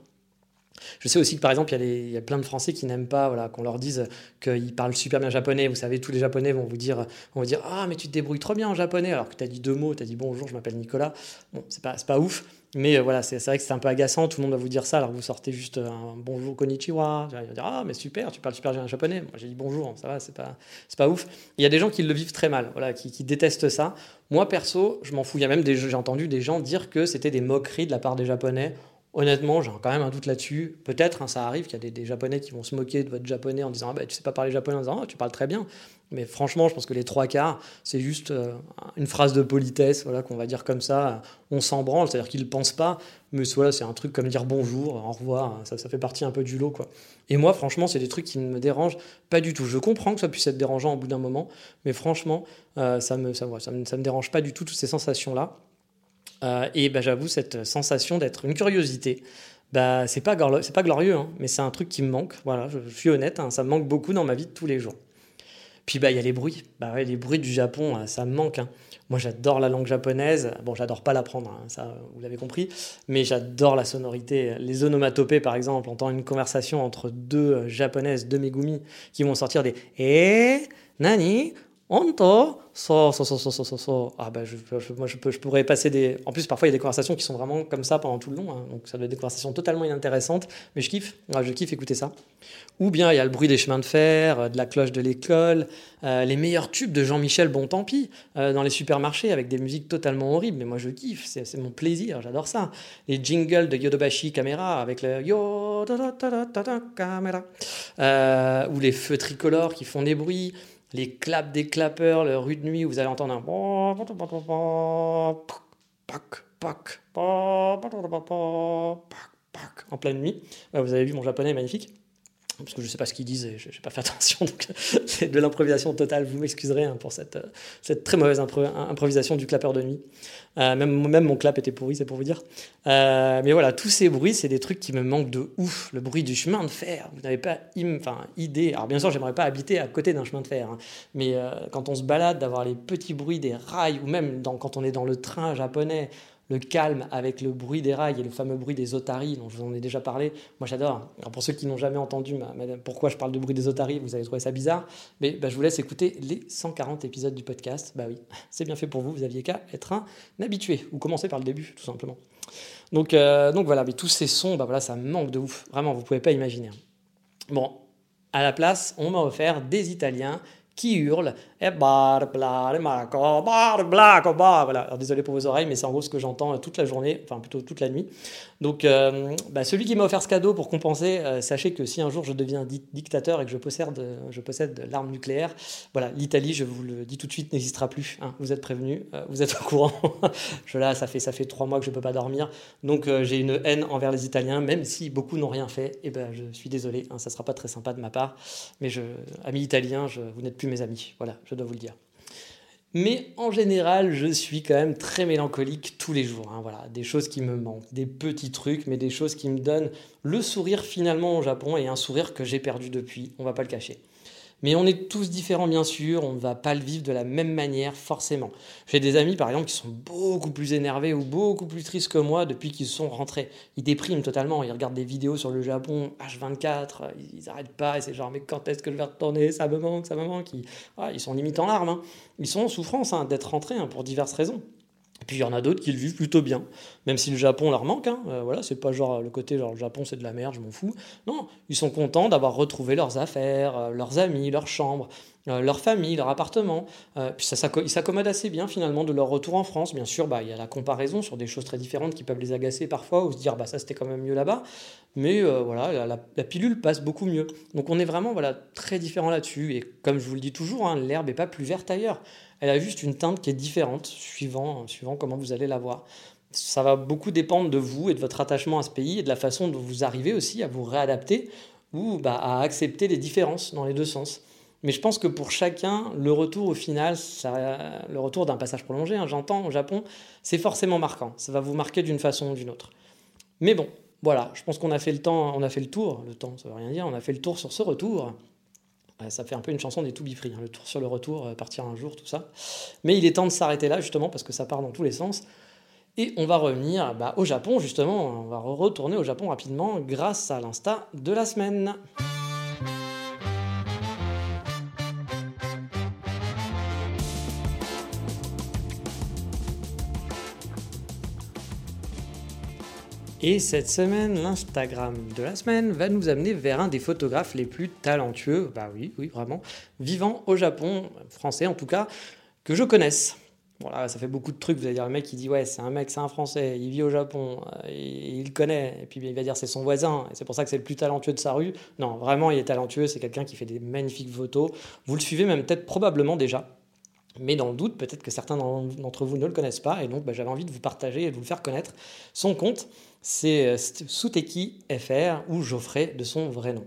Je sais aussi que par exemple, il y, a plein de Français qui n'aiment pas qu'on leur dise qu'ils parlent super bien japonais. Vous savez, tous les Japonais vont vous dire, vont vous dire Ah, mais tu te débrouilles trop bien en japonais, alors que tu as dit deux mots, tu as dit bonjour, je m'appelle Nicolas. Bon, c'est pas, pas ouf, mais euh, voilà, c'est vrai que c'est un peu agaçant, tout le monde va vous dire ça, alors vous sortez juste un bonjour, konnichiwa. Ils vont dire Ah, mais super, tu parles super bien japonais. Moi, j'ai dit bonjour, ça va, c'est pas, pas ouf. Il y a des gens qui le vivent très mal, voilà, qui, qui détestent ça. Moi, perso, je m'en fous. Il y a même des, j'ai entendu des gens dire que c'était des moqueries de la part des Japonais. Honnêtement, j'ai quand même un doute là-dessus. Peut-être, hein, ça arrive qu'il y a des, Japonais qui vont se moquer de votre japonais en disant ah bah, tu sais pas parler japonais en disant ah, tu parles très bien. Mais franchement, je pense que les trois quarts, c'est juste euh, une phrase de politesse, voilà, qu'on va dire comme ça. On s'en branle, c'est-à-dire qu'ils ne pensent pas, mais voilà, c'est un truc comme dire bonjour, au revoir, ça, ça fait partie un peu du lot. Quoi. Et moi, franchement, c'est des trucs qui ne me dérangent pas du tout. Je comprends que ça puisse être dérangeant au bout d'un moment, mais franchement, euh, ça me, ça me, ça me dérange pas du tout, toutes ces sensations-là. Euh, et bah, j'avoue, cette sensation d'être une curiosité, bah, c'est pas, pas glorieux, hein, mais c'est un truc qui me manque. Voilà, je, suis honnête, hein, ça me manque beaucoup dans ma vie de tous les jours. Puis bah il y a les bruits. Bah les bruits du Japon, euh, ça me manque. hein. Moi j'adore la langue japonaise. Bon, j'adore pas l'apprendre, ça vous l'avez compris, mais j'adore la sonorité. Les onomatopées par exemple, on entend une conversation entre deux euh, japonaises, deux megumi qui vont sortir des eh nani Onto, so, so, so, so, so, so, so. Ah bah je, je- moi je, peux, je pourrais passer des... En plus parfois il y a des conversations qui sont vraiment comme ça pendant tout le long, hein. donc ça doit être des conversations totalement inintéressantes, mais je kiffe, Ouais, je kiffe écouter ça. Ou bien il y a le bruit des chemins de fer, euh, de la cloche de l'école, euh, les meilleurs tubes de Jean-Michel Bontempi euh, dans les supermarchés avec des musiques totalement horribles, mais moi je kiffe, c'est mon plaisir, j'adore ça. Les jingles de Yodobashi Camera avec le Yo da da da Camera, Euh, ou les feux tricolores qui font des bruits, les claps des clappeurs, le rue de nuit où vous allez entendre un en pleine nuit. Vous avez vu, mon japonais est magnifique. Parce que je ne sais pas ce qu'ils disent et je n'ai pas fait attention. C'est de l'improvisation totale. Vous m'excuserez hein, pour cette, très mauvaise impro- improvisation du clapeur de nuit. Euh, même, mon clap était pourri, c'est pour vous dire. Euh, mais voilà, tous ces bruits, c'est des trucs qui me manquent de ouf. Le bruit du chemin de fer, vous n'avez pas idée. Alors bien sûr, j'aimerais pas habiter à côté d'un chemin de fer. hein. Mais euh, quand on se balade, d'avoir les petits bruits des rails, ou même quand on est dans le train japonais, le calme avec le bruit des rails et le fameux bruit des otaries dont je vous en ai déjà parlé, moi j'adore. Alors pour ceux qui n'ont jamais entendu ma- pourquoi je parle de bruit des otaries, vous avez trouvé ça bizarre, mais bah, je vous laisse écouter les 140 épisodes du podcast. Bah oui, c'est bien fait pour vous, vous aviez qu'à être un habitué, ou commencer par le début tout simplement. Donc, euh, donc voilà, mais tous ces sons, bah voilà, ça manque de ouf, vraiment, vous pouvez pas imaginer. Bon, à la place, on m'a offert des Italiens qui hurlent Eh. Alors, désolé pour vos oreilles, mais c'est en gros ce que j'entends euh, toute la journée, enfin plutôt toute la nuit. Donc, euh, bah, celui qui m'a offert ce cadeau pour compenser, euh, sachez que si un jour je deviens di- dictateur et que je possède, euh, je possède de l'arme nucléaire, voilà, l'Italie, je vous le dis tout de suite, n'hésitera plus. hein. vous êtes prévenus, vous êtes au courant. je, là, ça fait, ça fait trois mois que je ne peux pas dormir. Donc, j'ai une haine envers les Italiens, même si beaucoup n'ont rien fait. Et ben, je suis désolé, hein, ça ne sera pas très sympa de ma part. Mais je, amis italiens, vous n'êtes plus mes amis. Voilà, je dois vous le dire. Mais en général, je suis quand même très mélancolique tous les jours. hein, voilà, des choses qui me manquent, des petits trucs, mais des choses qui me donnent le sourire finalement au Japon et un sourire que j'ai perdu depuis. On va pas le cacher. Mais on est tous différents, bien sûr. On ne va pas le vivre de la même manière, forcément. J'ai des amis, par exemple, qui sont beaucoup plus énervés ou beaucoup plus tristes que moi depuis qu'ils sont rentrés. Ils dépriment totalement. Ils regardent des vidéos sur le Japon H24. Ils n'arrêtent pas. Et c'est genre, mais quand est-ce que je vais retourner? Ça me manque, ça me manque. Ils, ah, ils sont limite en larmes. hein. Ils sont en souffrance hein, d'être rentrés hein, pour diverses raisons. Puis il y en a d'autres qui le vivent plutôt bien, même si le Japon leur manque. Hein, euh, voilà, c'est pas genre le côté genre le Japon c'est de la merde, je m'en fous. Non, ils sont contents d'avoir retrouvé leurs affaires, euh, leurs amis, leur chambre, euh, leur famille, leur appartement. Euh, puis ça, s'acco- ils s'accommodent assez bien finalement de leur retour en France. Bien sûr, bah, il y a la comparaison sur des choses très différentes qui peuvent les agacer parfois ou se dire bah ça c'était quand même mieux là-bas. Mais euh, voilà, la, pilule passe beaucoup mieux. Donc on est vraiment voilà très différent là-dessus. Et comme je vous le dis toujours, hein, l'herbe n'est pas plus verte ailleurs. Elle a juste une teinte qui est différente suivant, suivant comment vous allez la voir. Ça va beaucoup dépendre de vous et de votre attachement à ce pays et de la façon dont vous arrivez aussi à vous réadapter ou bah, à accepter les différences dans les deux sens. Mais je pense que pour chacun, le retour au final, le retour d'un passage prolongé, hein, j'entends au Japon, c'est forcément marquant. Ça va vous marquer d'une façon ou d'une autre. Mais bon, voilà, je pense qu'on a fait le temps, on a fait le tour. Le temps, ça veut rien dire. On a fait le tour sur ce retour. Ça fait un peu une chanson des To Be Free, hein, le tour sur le retour, euh, partir un jour, tout ça. Mais il est temps de s'arrêter là, justement, parce que ça part dans tous les sens. Et on va revenir bah, au Japon, justement, on va retourner au Japon rapidement grâce à l'insta de la semaine. Et cette semaine, l'Instagram de la semaine va nous amener vers un des photographes les plus talentueux, bah oui, oui, vraiment, vivant au Japon, français en tout cas, que je connaisse. Voilà, ça fait beaucoup de trucs. Vous allez dire, le mec, il dit, ouais, c'est un mec, c'est un Français, il vit au Japon, euh, il le connaît, et puis il va dire, c'est son voisin, et c'est pour ça que c'est le plus talentueux de sa rue. Non, vraiment, il est talentueux, c'est quelqu'un qui fait des magnifiques photos. Vous le suivez même peut-être probablement déjà. Mais dans le doute, peut-être que certains d'entre vous ne le connaissent pas, et donc bah, j'avais envie de vous partager et de vous le faire connaître. Son compte, c'est euh, Souteki FR ou Geoffrey de son vrai nom.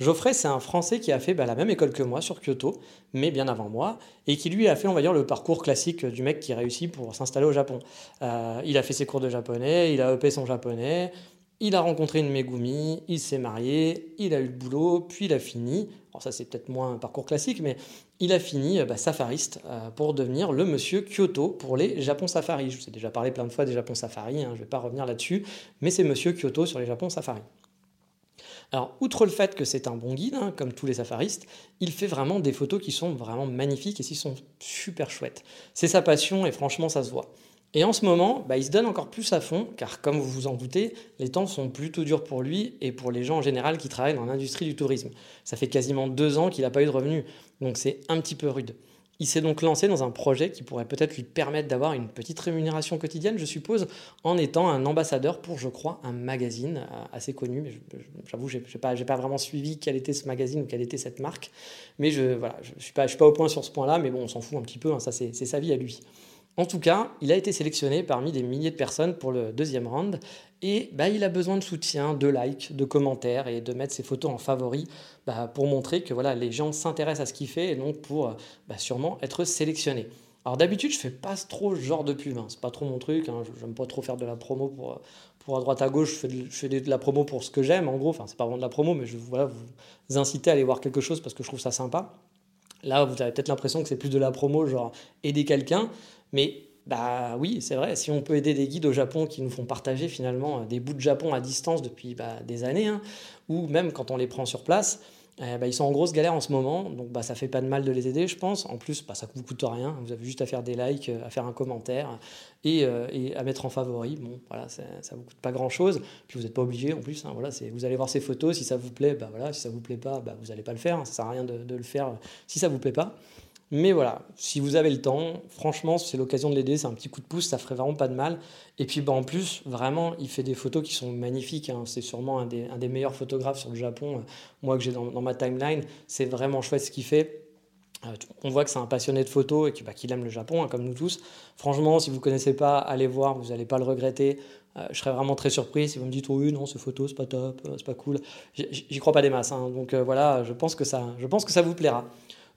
Geoffrey, c'est un Français qui a fait bah, la même école que moi sur Kyoto, mais bien avant moi, et qui lui a fait, on va dire, le parcours classique du mec qui réussit pour s'installer au Japon. Euh, il a fait ses cours de japonais, il a EP son japonais, il a rencontré une Megumi, il s'est marié, il a eu le boulot, puis il a fini. Alors ça c'est peut-être moins un parcours classique, mais il a fini bah, safariste euh, pour devenir le monsieur Kyoto pour les Japon Safari. Je vous ai déjà parlé plein de fois des Japon Safari, hein, je ne vais pas revenir là-dessus, mais c'est monsieur Kyoto sur les Japon Safari. Alors, outre le fait que c'est un bon guide, hein, comme tous les safaristes, il fait vraiment des photos qui sont vraiment magnifiques et qui sont super chouettes. C'est sa passion et franchement, ça se voit. Et en ce moment, bah, il se donne encore plus à fond, car comme vous vous en doutez, les temps sont plutôt durs pour lui et pour les gens en général qui travaillent dans l'industrie du tourisme. Ça fait quasiment deux ans qu'il n'a pas eu de revenus, donc c'est un petit peu rude. Il s'est donc lancé dans un projet qui pourrait peut-être lui permettre d'avoir une petite rémunération quotidienne, je suppose, en étant un ambassadeur pour, je crois, un magazine euh, assez connu. J'avoue, je n'ai pas, vraiment suivi quel était ce magazine ou quelle était cette marque. Mais je ne voilà, je, suis, pas, je suis pas au point sur ce point-là, mais bon, on s'en fout un petit peu, hein, ça c'est sa vie à lui. En tout cas, il a été sélectionné parmi des milliers de personnes pour le deuxième round et bah, il a besoin de soutien, de likes, de commentaires et de mettre ses photos en favori bah, pour montrer que voilà, les gens s'intéressent à ce qu'il fait et donc pour bah, sûrement être sélectionné. Alors d'habitude, je fais pas trop ce genre de pub, hein. c'est pas trop mon truc, hein. j'aime pas trop faire de la promo pour, pour à droite à gauche, je fais, de, je fais de la promo pour ce que j'aime en gros, enfin c'est pas vraiment de la promo, mais je voilà, vous inciter à aller voir quelque chose parce que je trouve ça sympa. Là, vous avez peut-être l'impression que c'est plus de la promo, genre aider quelqu'un, mais bah oui, c'est vrai, si on peut aider des guides au Japon qui nous font partager finalement des bouts de Japon à distance depuis bah, des années, hein, ou même quand on les prend sur place, eh bah, ils sont en grosse galère en ce moment, donc bah, ça fait pas de mal de les aider, je pense. En plus, bah, ça ne vous coûte rien, vous avez juste à faire des likes, à faire un commentaire et, euh, à mettre en favori. Bon, voilà, ça ne vous coûte pas grand-chose, puis vous n'êtes pas obligé en plus. Hein, voilà, vous allez voir ces photos, si ça vous plaît, bah, voilà, si ça vous plaît pas, bah, vous n'allez pas le faire, hein, ça sert à rien de, de, le faire si ça vous plaît pas. Mais voilà, si vous avez le temps, franchement, c'est l'occasion de l'aider, c'est un petit coup de pouce, ça ferait vraiment pas de mal. Et puis bah, en plus, vraiment, il fait des photos qui sont magnifiques. Hein. C'est sûrement un des, meilleurs photographes sur le Japon, euh, moi que j'ai dans, ma timeline. C'est vraiment chouette ce qu'il fait. Euh, on voit que c'est un passionné de photos et bah, qu'il aime le Japon, hein, comme nous tous. Franchement, si vous ne connaissez pas, allez voir, vous n'allez pas le regretter. Euh, je serais vraiment très surpris si vous me dites oui, non, ces photos, c'est pas top, c'est pas cool. J'y crois pas des masses. Hein. Donc voilà, je pense, que ça, je pense que ça vous plaira.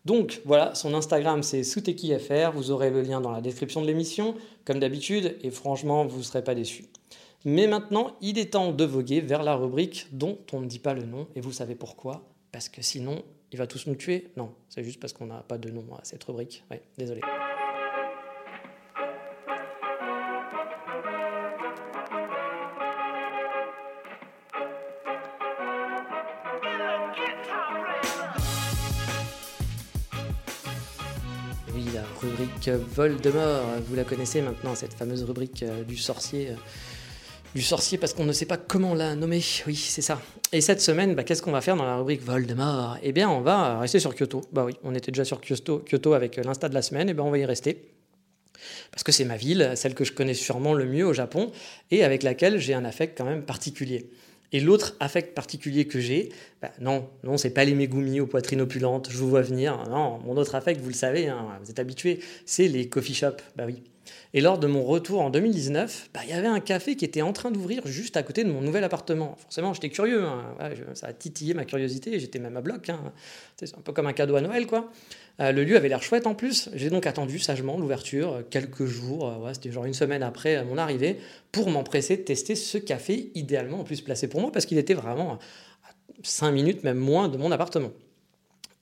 Donc voilà, son Instagram c'est SoutekiFR, vous aurez le lien dans la description de l'émission, comme d'habitude, et franchement, vous ne serez pas déçus. Mais maintenant, il est temps de voguer vers la rubrique dont on ne dit pas le nom, et vous savez pourquoi? Parce que sinon, il va tous nous tuer Non, c'est juste parce qu'on n'a pas de nom à cette rubrique. Désolé. Rubrique Voldemort. Vous la connaissez maintenant, cette fameuse rubrique euh, du sorcier. Euh, du sorcier parce qu'on ne sait pas comment la nommer. Oui, c'est ça. Et cette semaine, bah, qu'est-ce qu'on va faire dans la rubrique Voldemort? Eh bien, on va rester sur Kyoto. Bah oui, on était déjà sur Kyoto, avec l'insta de la semaine, et ben on va y rester. Parce que c'est ma ville, celle que je connais sûrement le mieux au Japon, et avec laquelle j'ai un affect quand même particulier. Et l'autre affect particulier que j'ai, bah non, non, c'est pas les Megumi aux poitrines opulentes, je vous vois venir. Non, mon autre affect, vous le savez, hein, vous êtes habitués, c'est les coffee shops. Bah oui. Et lors de mon retour en 2019, bah, il y avait un café qui était en train d'ouvrir juste à côté de mon nouvel appartement. Forcément, j'étais curieux, hein. ça a titillé ma curiosité, j'étais même à bloc. Hein. C'est un peu comme un cadeau à Noël, quoi. Euh, le lieu avait l'air chouette en plus. J'ai donc attendu sagement l'ouverture, euh, quelques jours, euh, c'était genre une semaine après mon arrivée, pour m'empresser de tester ce café, idéalement en plus placé pour moi, parce qu'il était vraiment à 5 minutes, même moins, de mon appartement.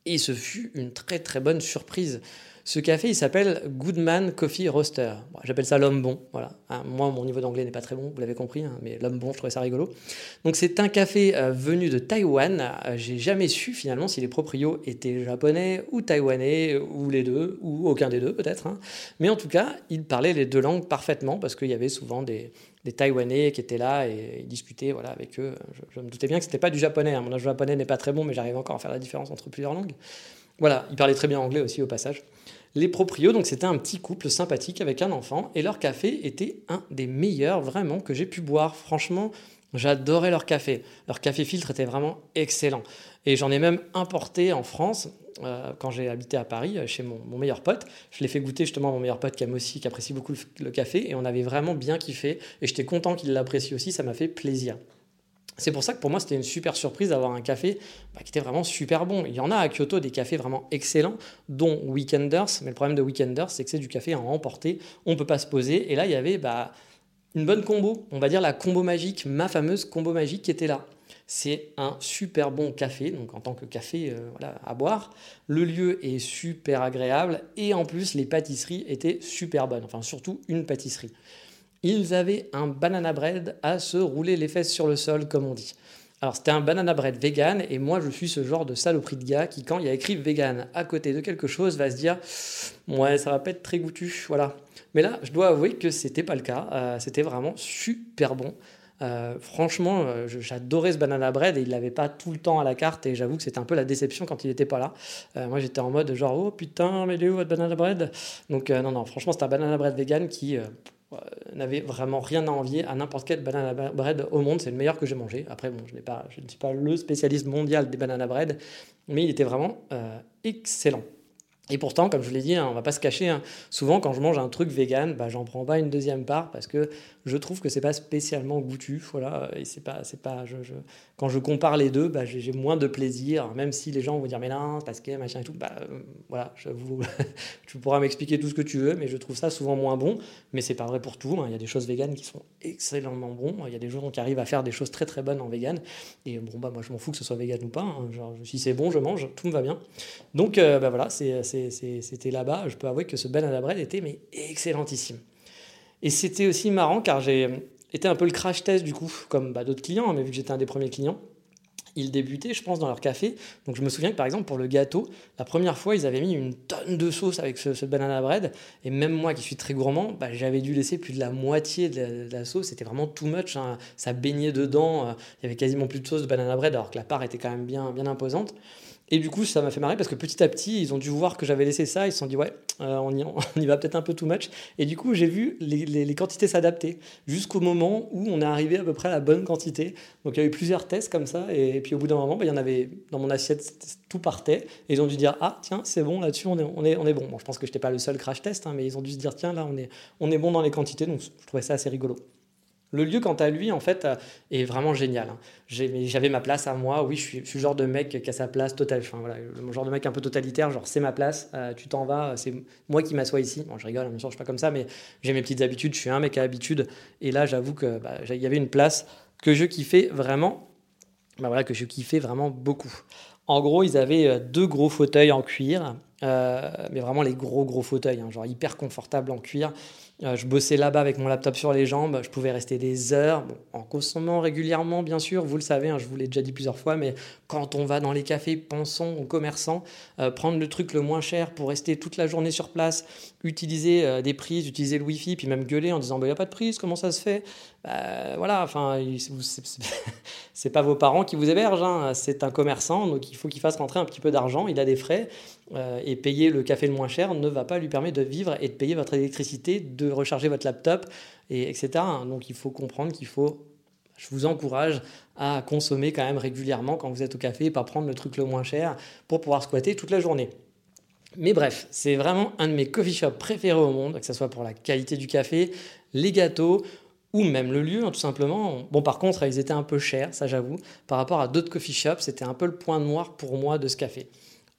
Et ce fut une très très bonne surprise. Ce café, il s'appelle Goodman Coffee Roaster. J'appelle ça l'homme bon. Voilà. Hein, moi, mon niveau d'anglais n'est pas très bon, vous l'avez compris, hein, mais l'homme bon, je trouvais ça rigolo. Donc, c'est un café euh, venu de Taïwan. Euh, j'ai jamais su finalement si les proprios étaient japonais ou taïwanais, ou les deux, ou aucun des deux peut-être. Hein. Mais en tout cas, ils parlaient les deux langues parfaitement parce qu'il y avait souvent des, Taïwanais qui étaient là et, discutaient voilà, avec eux. Je, me doutais bien que ce n'était pas du japonais. Mon japonais n'est pas très bon, mais j'arrive encore à faire la différence entre plusieurs langues. Voilà, ils parlaient très bien anglais aussi au passage. Les proprios, donc c'était un petit couple sympathique avec un enfant, et leur café était un des meilleurs vraiment que j'ai pu boire. Franchement, j'adorais leur café. Leur café filtre était vraiment excellent. Et j'en ai même importé en France euh, quand j'ai habité à Paris chez mon, meilleur pote. Je l'ai fait goûter justement à mon meilleur pote qui aime aussi, qui apprécie beaucoup le café, et on avait vraiment bien kiffé. Et j'étais content qu'il l'apprécie aussi, ça m'a fait plaisir. C'est pour ça que pour moi, c'était une super surprise d'avoir un café bah, qui était vraiment super bon. Il y en a à Kyoto des cafés vraiment excellents, dont Weekenders. Mais le problème de Weekenders, c'est que c'est du café à emporter. On ne peut pas se poser. Et là, il y avait bah, une bonne combo. On va dire la combo magique, ma fameuse combo magique qui était là. C'est un super bon café, donc en tant que café euh, voilà, à boire. Le lieu est super agréable et en plus les pâtisseries étaient super bonnes, enfin surtout une pâtisserie ils avaient un banana bread à se rouler les fesses sur le sol, comme on dit. Alors c'était un banana bread vegan, et moi je suis ce genre de saloperie de gars qui, quand il y a écrit vegan à côté de quelque chose, va se dire ouais ça va pas être très goûtu, voilà. Mais là, je dois avouer que c'était pas le cas. Euh, c'était vraiment super bon. Euh, franchement, euh, j'adorais ce banana bread et il l'avait pas tout le temps à la carte et j'avoue que c'était un peu la déception quand il n'était pas là. moi j'étais en mode genre oh putain mais il est où votre banana bread? Donc non non franchement c'était un banana bread vegan qui n'avait vraiment rien à envier à n'importe quel banana bread au monde. C'est le meilleur que j'ai mangé. Après, bon, je, pas, je ne suis pas le spécialiste mondial des banana bread, mais il était vraiment euh, excellent. Et pourtant, comme je l'ai dit, hein, on va pas se cacher, hein, souvent quand je mange un truc vegan, bah, j'en prends pas une deuxième part parce que je trouve que c'est pas spécialement goûtu. Voilà, c'est pas, c'est pas, quand je compare les deux, bah, j'ai moins de plaisir, même si les gens vont dire mais non, parce que machin et tout. Bah, euh, voilà, tu pourras m'expliquer tout ce que tu veux, mais je trouve ça souvent moins bon. Mais c'est pas vrai pour tout. Hein. Il y a des choses véganes qui sont excellemment bons. Il y a des gens qui arrivent à faire des choses très très bonnes en vegan. Et bon bah moi je m'en fous que ce soit vegan ou pas. Genre si c'est bon, je mange, tout me va bien. Donc euh, bah, voilà, c'était là-bas. Je peux avouer que ce banana bread était mais excellentissime. Et c'était aussi marrant car j'ai été un peu le crash test du coup, comme bah, d'autres clients, hein, mais vu que j'étais un des premiers clients, ils débutaient, je pense, dans leur café. Donc je me souviens que par exemple pour le gâteau, la première fois, ils avaient mis une tonne de sauce avec ce, banana bread. Et même moi qui suis très gourmand, bah, j'avais dû laisser plus de la moitié de la, sauce. C'était vraiment too much. Hein. Ça baignait dedans. Euh, il y avait quasiment plus de sauce de banana bread alors que la part était quand même bien, bien imposante. Et du coup, ça m'a fait marrer parce que petit à petit, ils ont dû voir que j'avais laissé ça. Ils se sont dit, ouais, euh, on, y, va peut-être un peu too much. Et du coup, j'ai vu les, quantités s'adapter jusqu'au moment où on est arrivé à peu près à la bonne quantité. Donc, il y a eu plusieurs tests comme ça. Et, puis, au bout d'un moment, bah, il y en avait dans mon assiette, tout partait. Et ils ont dû dire, ah, tiens, c'est bon, là-dessus, on est, on, est, on est bon. Bon, je pense que je n'étais pas le seul crash test, hein, mais ils ont dû se dire, tiens, là, on est bon dans les quantités. Donc, je trouvais ça assez rigolo. Le lieu, quant à lui, en fait, euh, est vraiment génial. Hein. J'avais ma place à moi. Oui, je suis, le genre de mec qui a sa place totale. Enfin, voilà, le genre de mec un peu totalitaire, genre c'est ma place, euh, tu t'en vas, c'est moi qui m'assois ici. Bon, je rigole, bien sûr, je suis pas comme ça, mais j'ai mes petites habitudes. Je suis un mec à habitude. Et là, j'avoue que bah, il y avait une place que je kiffais vraiment. Bah, voilà, que je kiffais vraiment beaucoup. En gros, ils avaient euh, deux gros fauteuils en cuir, mais vraiment les gros gros fauteuils, hein, genre hyper confortables en cuir. Euh, je bossais là-bas avec mon laptop sur les jambes, je pouvais rester des heures, en consommant régulièrement bien sûr, vous le savez, hein, je vous l'ai déjà dit plusieurs fois, mais quand on va dans les cafés, pensons aux commerçants, euh, prendre le truc le moins cher pour rester toute la journée sur place, utiliser euh, des prises, utiliser le Wi-Fi, puis même gueuler en disant il bah, n'y a pas de prise, comment ça se fait? Bah, Voilà, enfin, c'est pas vos parents qui vous hébergent, hein, c'est un commerçant, donc il faut qu'il fasse rentrer un petit peu d'argent, il a des frais, et payer le café le moins cher ne va pas lui permettre de vivre et de payer votre électricité, de recharger votre laptop, et, etc. Donc il faut comprendre qu'il faut je vous encourage à consommer quand même régulièrement quand vous êtes au café et pas prendre le truc le moins cher pour pouvoir squatter toute la journée. Mais bref, c'est vraiment un de mes coffee shops préférés au monde, que ce soit pour la qualité du café, les gâteaux ou même le lieu, hein, tout simplement. Bon, par contre, ils étaient un peu chers, ça j'avoue. Par rapport à d'autres coffee shops, c'était un peu le point noir pour moi de ce café.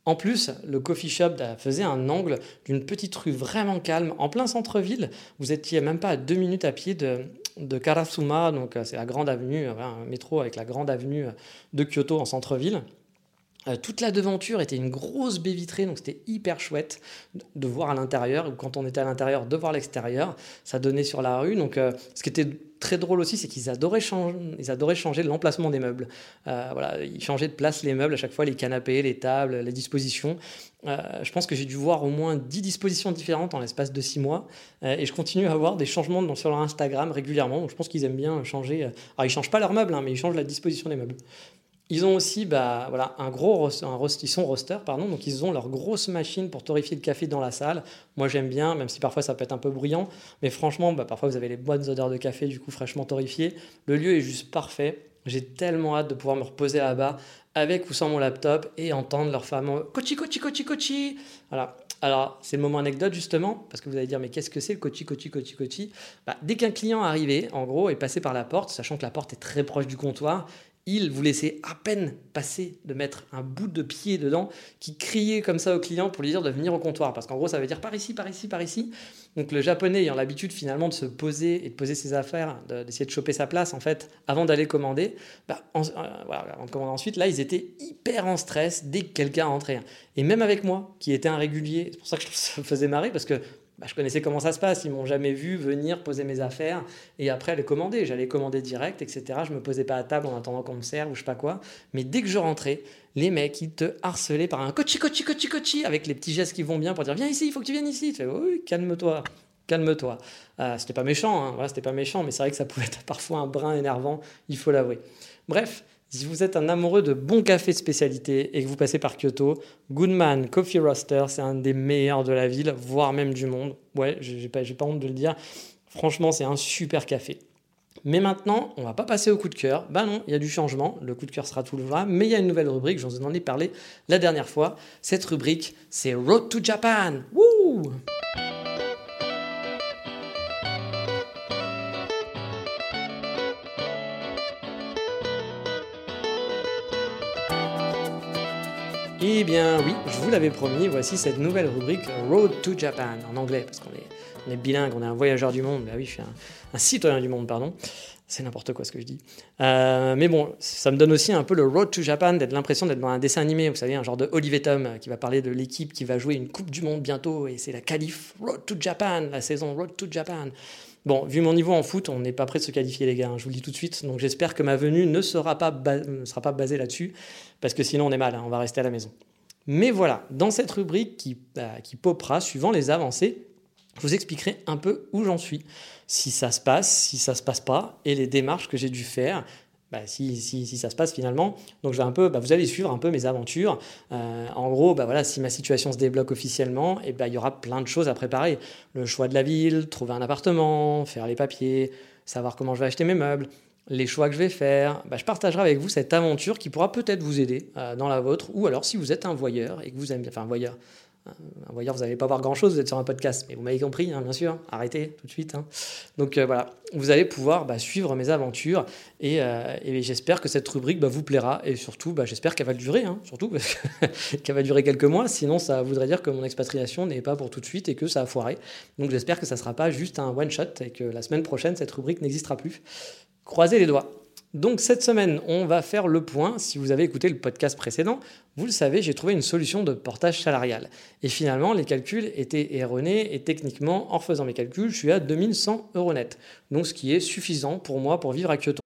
En plus, le coffee shop faisait un angle d'une petite rue vraiment calme, en plein centre-ville. Vous étiez même pas à deux minutes à pied de, de Karasuma, donc euh, c'est la grande avenue, un métro avec la grande avenue de Kyoto en centre-ville. Euh, toute la devanture était une grosse baie vitrée, donc c'était hyper chouette de voir à l'intérieur, ou quand on était à l'intérieur, de voir l'extérieur. Ça donnait sur la rue. Donc, euh, ce qui était très drôle aussi, c'est qu'ils adoraient, changer, adoraient changer l'emplacement des meubles. Euh, voilà, ils changeaient de place les meubles à chaque fois, les canapés, les tables, les dispositions. je pense que j'ai dû voir au moins 10 dispositions différentes en l'espace de 6 mois. et je continue à voir des changements sur leur Instagram régulièrement. Donc, je pense qu'ils aiment bien changer. Alors, ils changent pas leurs meubles, hein, mais ils changent la disposition des meubles. Ils ont aussi bah, voilà, un gros un ils sont roster, pardon, donc ils ont leur grosse machine pour torréfier le café dans la salle. Moi j'aime bien, même si parfois ça peut être un peu bruyant, mais franchement, bah, parfois vous avez les bonnes odeurs de café du coup fraîchement torréfié. Le lieu est juste parfait. J'ai tellement hâte de pouvoir me reposer là-bas avec ou sans mon laptop et entendre leur fameux cochi cochi cochi cochi. Voilà. Alors, c'est le moment anecdote justement, parce que vous allez dire, mais qu'est-ce que c'est le cochi, cochi, cochi, cochi bah, Dès qu'un client arrivait, en gros, est passé par la porte, sachant que la porte est très proche du comptoir, il vous laissait à peine passer de mettre un bout de pied dedans qui criait comme ça au client pour lui dire de venir au comptoir. Parce qu'en gros, ça veut dire par ici, par ici, par ici. Donc le japonais ayant l'habitude finalement de se poser et de poser ses affaires, d'essayer de, choper sa place en fait avant d'aller commander, bah, euh, voilà, avant de commander ensuite, là ils étaient hyper en stress dès que quelqu'un rentrait. Et même avec moi, qui était un régulier, c'est pour ça que ça me faisait marrer parce que bah, je connaissais comment ça se passe. Ils m'ont jamais vu venir poser mes affaires et après les commander. J'allais commander direct, etc. Je me posais pas à table en attendant qu'on me serve ou je sais pas quoi. Mais dès que je rentrais, les mecs, ils te harcelaient par un cochi, cochi, cochi, cochi, avec les petits gestes qui vont bien pour dire viens ici, il faut que tu viennes ici. Tu fais oui, calme-toi, calme-toi. Euh, c'était pas méchant, hein. c'était pas méchant, mais c'est vrai que ça pouvait être parfois un brin énervant, il faut l'avouer. Bref, si vous êtes un amoureux de bon café spécialité et que vous passez par Kyoto, Goodman Coffee Roaster, c'est un des meilleurs de la ville, voire même du monde. Ouais, j'ai pas, pas honte de le dire. Franchement, c'est un super café. Mais maintenant, on va pas passer au coup de cœur. Bah non, il y a du changement. Le coup de cœur sera tout le temps. Mais il y a une nouvelle rubrique, j'en en ai parlé la dernière fois. Cette rubrique, c'est Road to Japan. Wouh Eh bien oui, je vous l'avais promis, voici cette nouvelle rubrique Road to Japan en anglais, parce qu'on est, bilingue, on est un voyageur du monde, bah oui, je suis un, citoyen du monde, pardon. C'est n'importe quoi ce que je dis. Euh, mais bon, ça me donne aussi un peu le Road to Japan, d'être l'impression d'être dans un dessin animé, vous savez, un genre de Olivier Tom euh, qui va parler de l'équipe qui va jouer une Coupe du Monde bientôt, et c'est la qualif Road to Japan, la saison Road to Japan. Bon, vu mon niveau en foot, on n'est pas prêt de se qualifier, les gars. Hein, je vous le dis tout de suite. Donc j'espère que ma venue ne sera pas basée là-dessus, parce que sinon on est mal. Hein, on va rester à la maison. Mais voilà, dans cette rubrique qui, bah, qui popera suivant les avancées, je vous expliquerai un peu où j'en suis, si ça se passe, si ça se passe pas, et les démarches que j'ai dû faire, bah, si, si, si, ça se passe finalement. Donc je vais un peu, bah, vous allez suivre un peu mes aventures. Euh, en gros, bah, voilà, si ma situation se débloque officiellement, et bah, il y aura plein de choses à préparer. Le choix de la ville, trouver un appartement, faire les papiers, savoir comment je vais acheter mes meubles, les choix que je vais faire. Bah, je partagerai avec vous cette aventure qui pourra peut-être vous aider euh, dans la vôtre. Ou alors si vous êtes un voyeur et que vous aimez bien, enfin un voyeur, un voyeur, vous n'allez pas voir grand-chose, vous êtes sur un podcast, mais vous m'avez compris, hein, bien sûr, arrêtez tout de suite. Hein. Donc euh, voilà, vous allez pouvoir bah, suivre mes aventures et, euh, j'espère que cette rubrique bah, vous plaira et surtout, j'espère qu'elle va durer, hein, surtout qu'elle va durer quelques mois, sinon ça voudrait dire que mon expatriation n'est pas pour tout de suite et que ça a foiré. Donc j'espère que ça ne sera pas juste un one-shot et que la semaine prochaine, cette rubrique n'existera plus. Croisez les doigts. Donc cette semaine, on va faire le point. Si vous avez écouté le podcast précédent, vous le savez, j'ai trouvé une solution de portage salarial. Et finalement, les calculs étaient erronés et techniquement, en faisant mes calculs, je suis à 2100 euros net. Donc ce qui est suffisant pour moi pour vivre à Kyoto.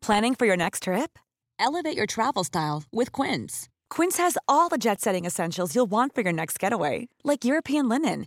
Planning for your next trip? Elevate your travel style with Quince. Quince has all the jet-setting essentials you'll want for your next getaway, like European linen,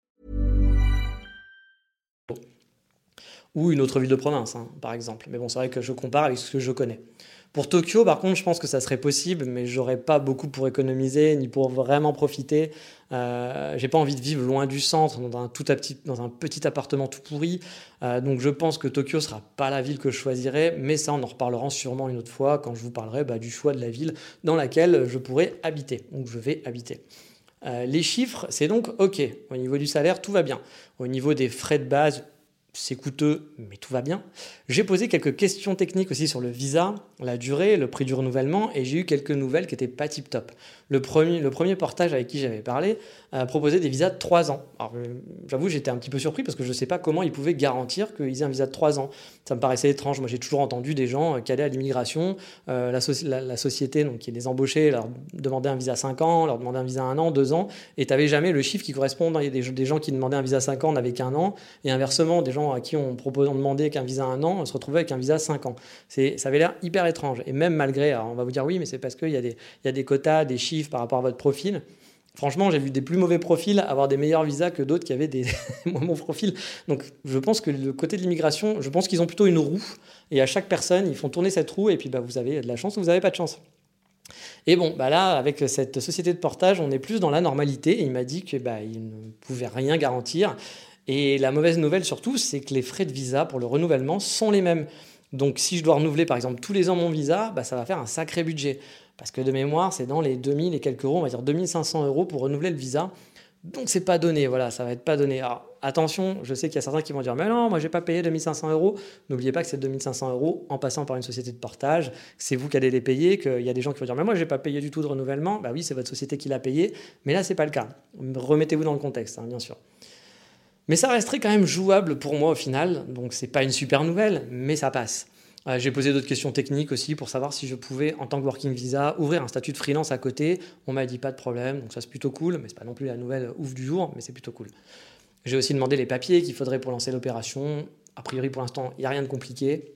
Ou une autre ville de province, hein, par exemple. Mais bon, c'est vrai que je compare avec ce que je connais. Pour Tokyo, par contre, je pense que ça serait possible, mais j'aurais pas beaucoup pour économiser ni pour vraiment profiter. Euh, j'ai pas envie de vivre loin du centre, dans un, tout petit, dans un petit appartement tout pourri. Euh, donc je pense que Tokyo sera pas la ville que je choisirais, mais ça, on en reparlera sûrement une autre fois quand je vous parlerai bah, du choix de la ville dans laquelle je pourrais habiter, donc je vais habiter. Euh, les chiffres, c'est donc OK. Au niveau du salaire, tout va bien. Au niveau des frais de base, c'est coûteux, mais tout va bien. J'ai posé quelques questions techniques aussi sur le visa, la durée, le prix du renouvellement, et j'ai eu quelques nouvelles qui n'étaient pas tip top. Le premier, le premier portage avec qui j'avais parlé euh, proposait des visas de 3 ans. Alors, euh, j'avoue, j'étais un petit peu surpris parce que je ne sais pas comment ils pouvaient garantir qu'ils aient un visa de 3 ans. Ça me paraissait étrange. Moi, j'ai toujours entendu des gens euh, qui allaient à l'immigration, la, société donc, qui les embauchait, leur demandait un visa 5 ans, leur demandait un visa 1 an, 2 ans, et tu n'avais jamais le chiffre qui correspond. Il y a des, des gens qui demandaient un visa 5 ans n'avaient qu'un an, et inversement, des gens à qui on, proposait, on demandait qu'un visa 1 an, se retrouvait avec un visa 5 ans. Ça avait l'air hyper étrange. Et même malgré, on va vous dire oui, mais c'est parce qu'il y, a des, y a des quotas, des chiffres par rapport à votre profil. Franchement, j'ai vu des plus mauvais profils avoir des meilleurs visas que d'autres qui avaient des mon profil. Donc, je pense que le côté de l'immigration, je pense qu'ils ont plutôt une roue. Et à chaque personne, ils font tourner cette roue. Et puis, bah, vous avez de la chance ou vous n'avez pas de chance. Et bon, bah là, avec cette société de portage, on est plus dans la normalité. Il m'a dit que bah, ne pouvait rien garantir. Et la mauvaise nouvelle surtout, c'est que les frais de visa pour le renouvellement sont les mêmes. Donc si je dois renouveler par exemple tous les ans mon visa, bah, ça va faire un sacré budget. Parce que de mémoire, c'est dans les 2000 et quelques euros, on va dire 2500 euros pour renouveler le visa. Donc c'est pas donné, voilà, ça va être pas donné. Alors attention, je sais qu'il y a certains qui vont dire mais non, moi j'ai pas payé 2500 euros. N'oubliez pas que c'est 2500 euros en passant par une société de portage, c'est vous qui allez les payer. Qu'il y a des gens qui vont dire mais moi j'ai pas payé du tout de renouvellement. Bah oui, c'est votre société qui l'a payé, mais là c'est pas le cas. Remettez-vous dans le contexte, hein, bien sûr. Mais ça resterait quand même jouable pour moi au final, donc c'est pas une super nouvelle, mais ça passe. Euh, j'ai posé d'autres questions techniques aussi pour savoir si je pouvais, en tant que working visa, ouvrir un statut de freelance à côté. On m'a dit pas de problème, donc ça c'est plutôt cool, mais c'est pas non plus la nouvelle ouf du jour, mais c'est plutôt cool. J'ai aussi demandé les papiers qu'il faudrait pour lancer l'opération. A priori, pour l'instant, il n'y a rien de compliqué.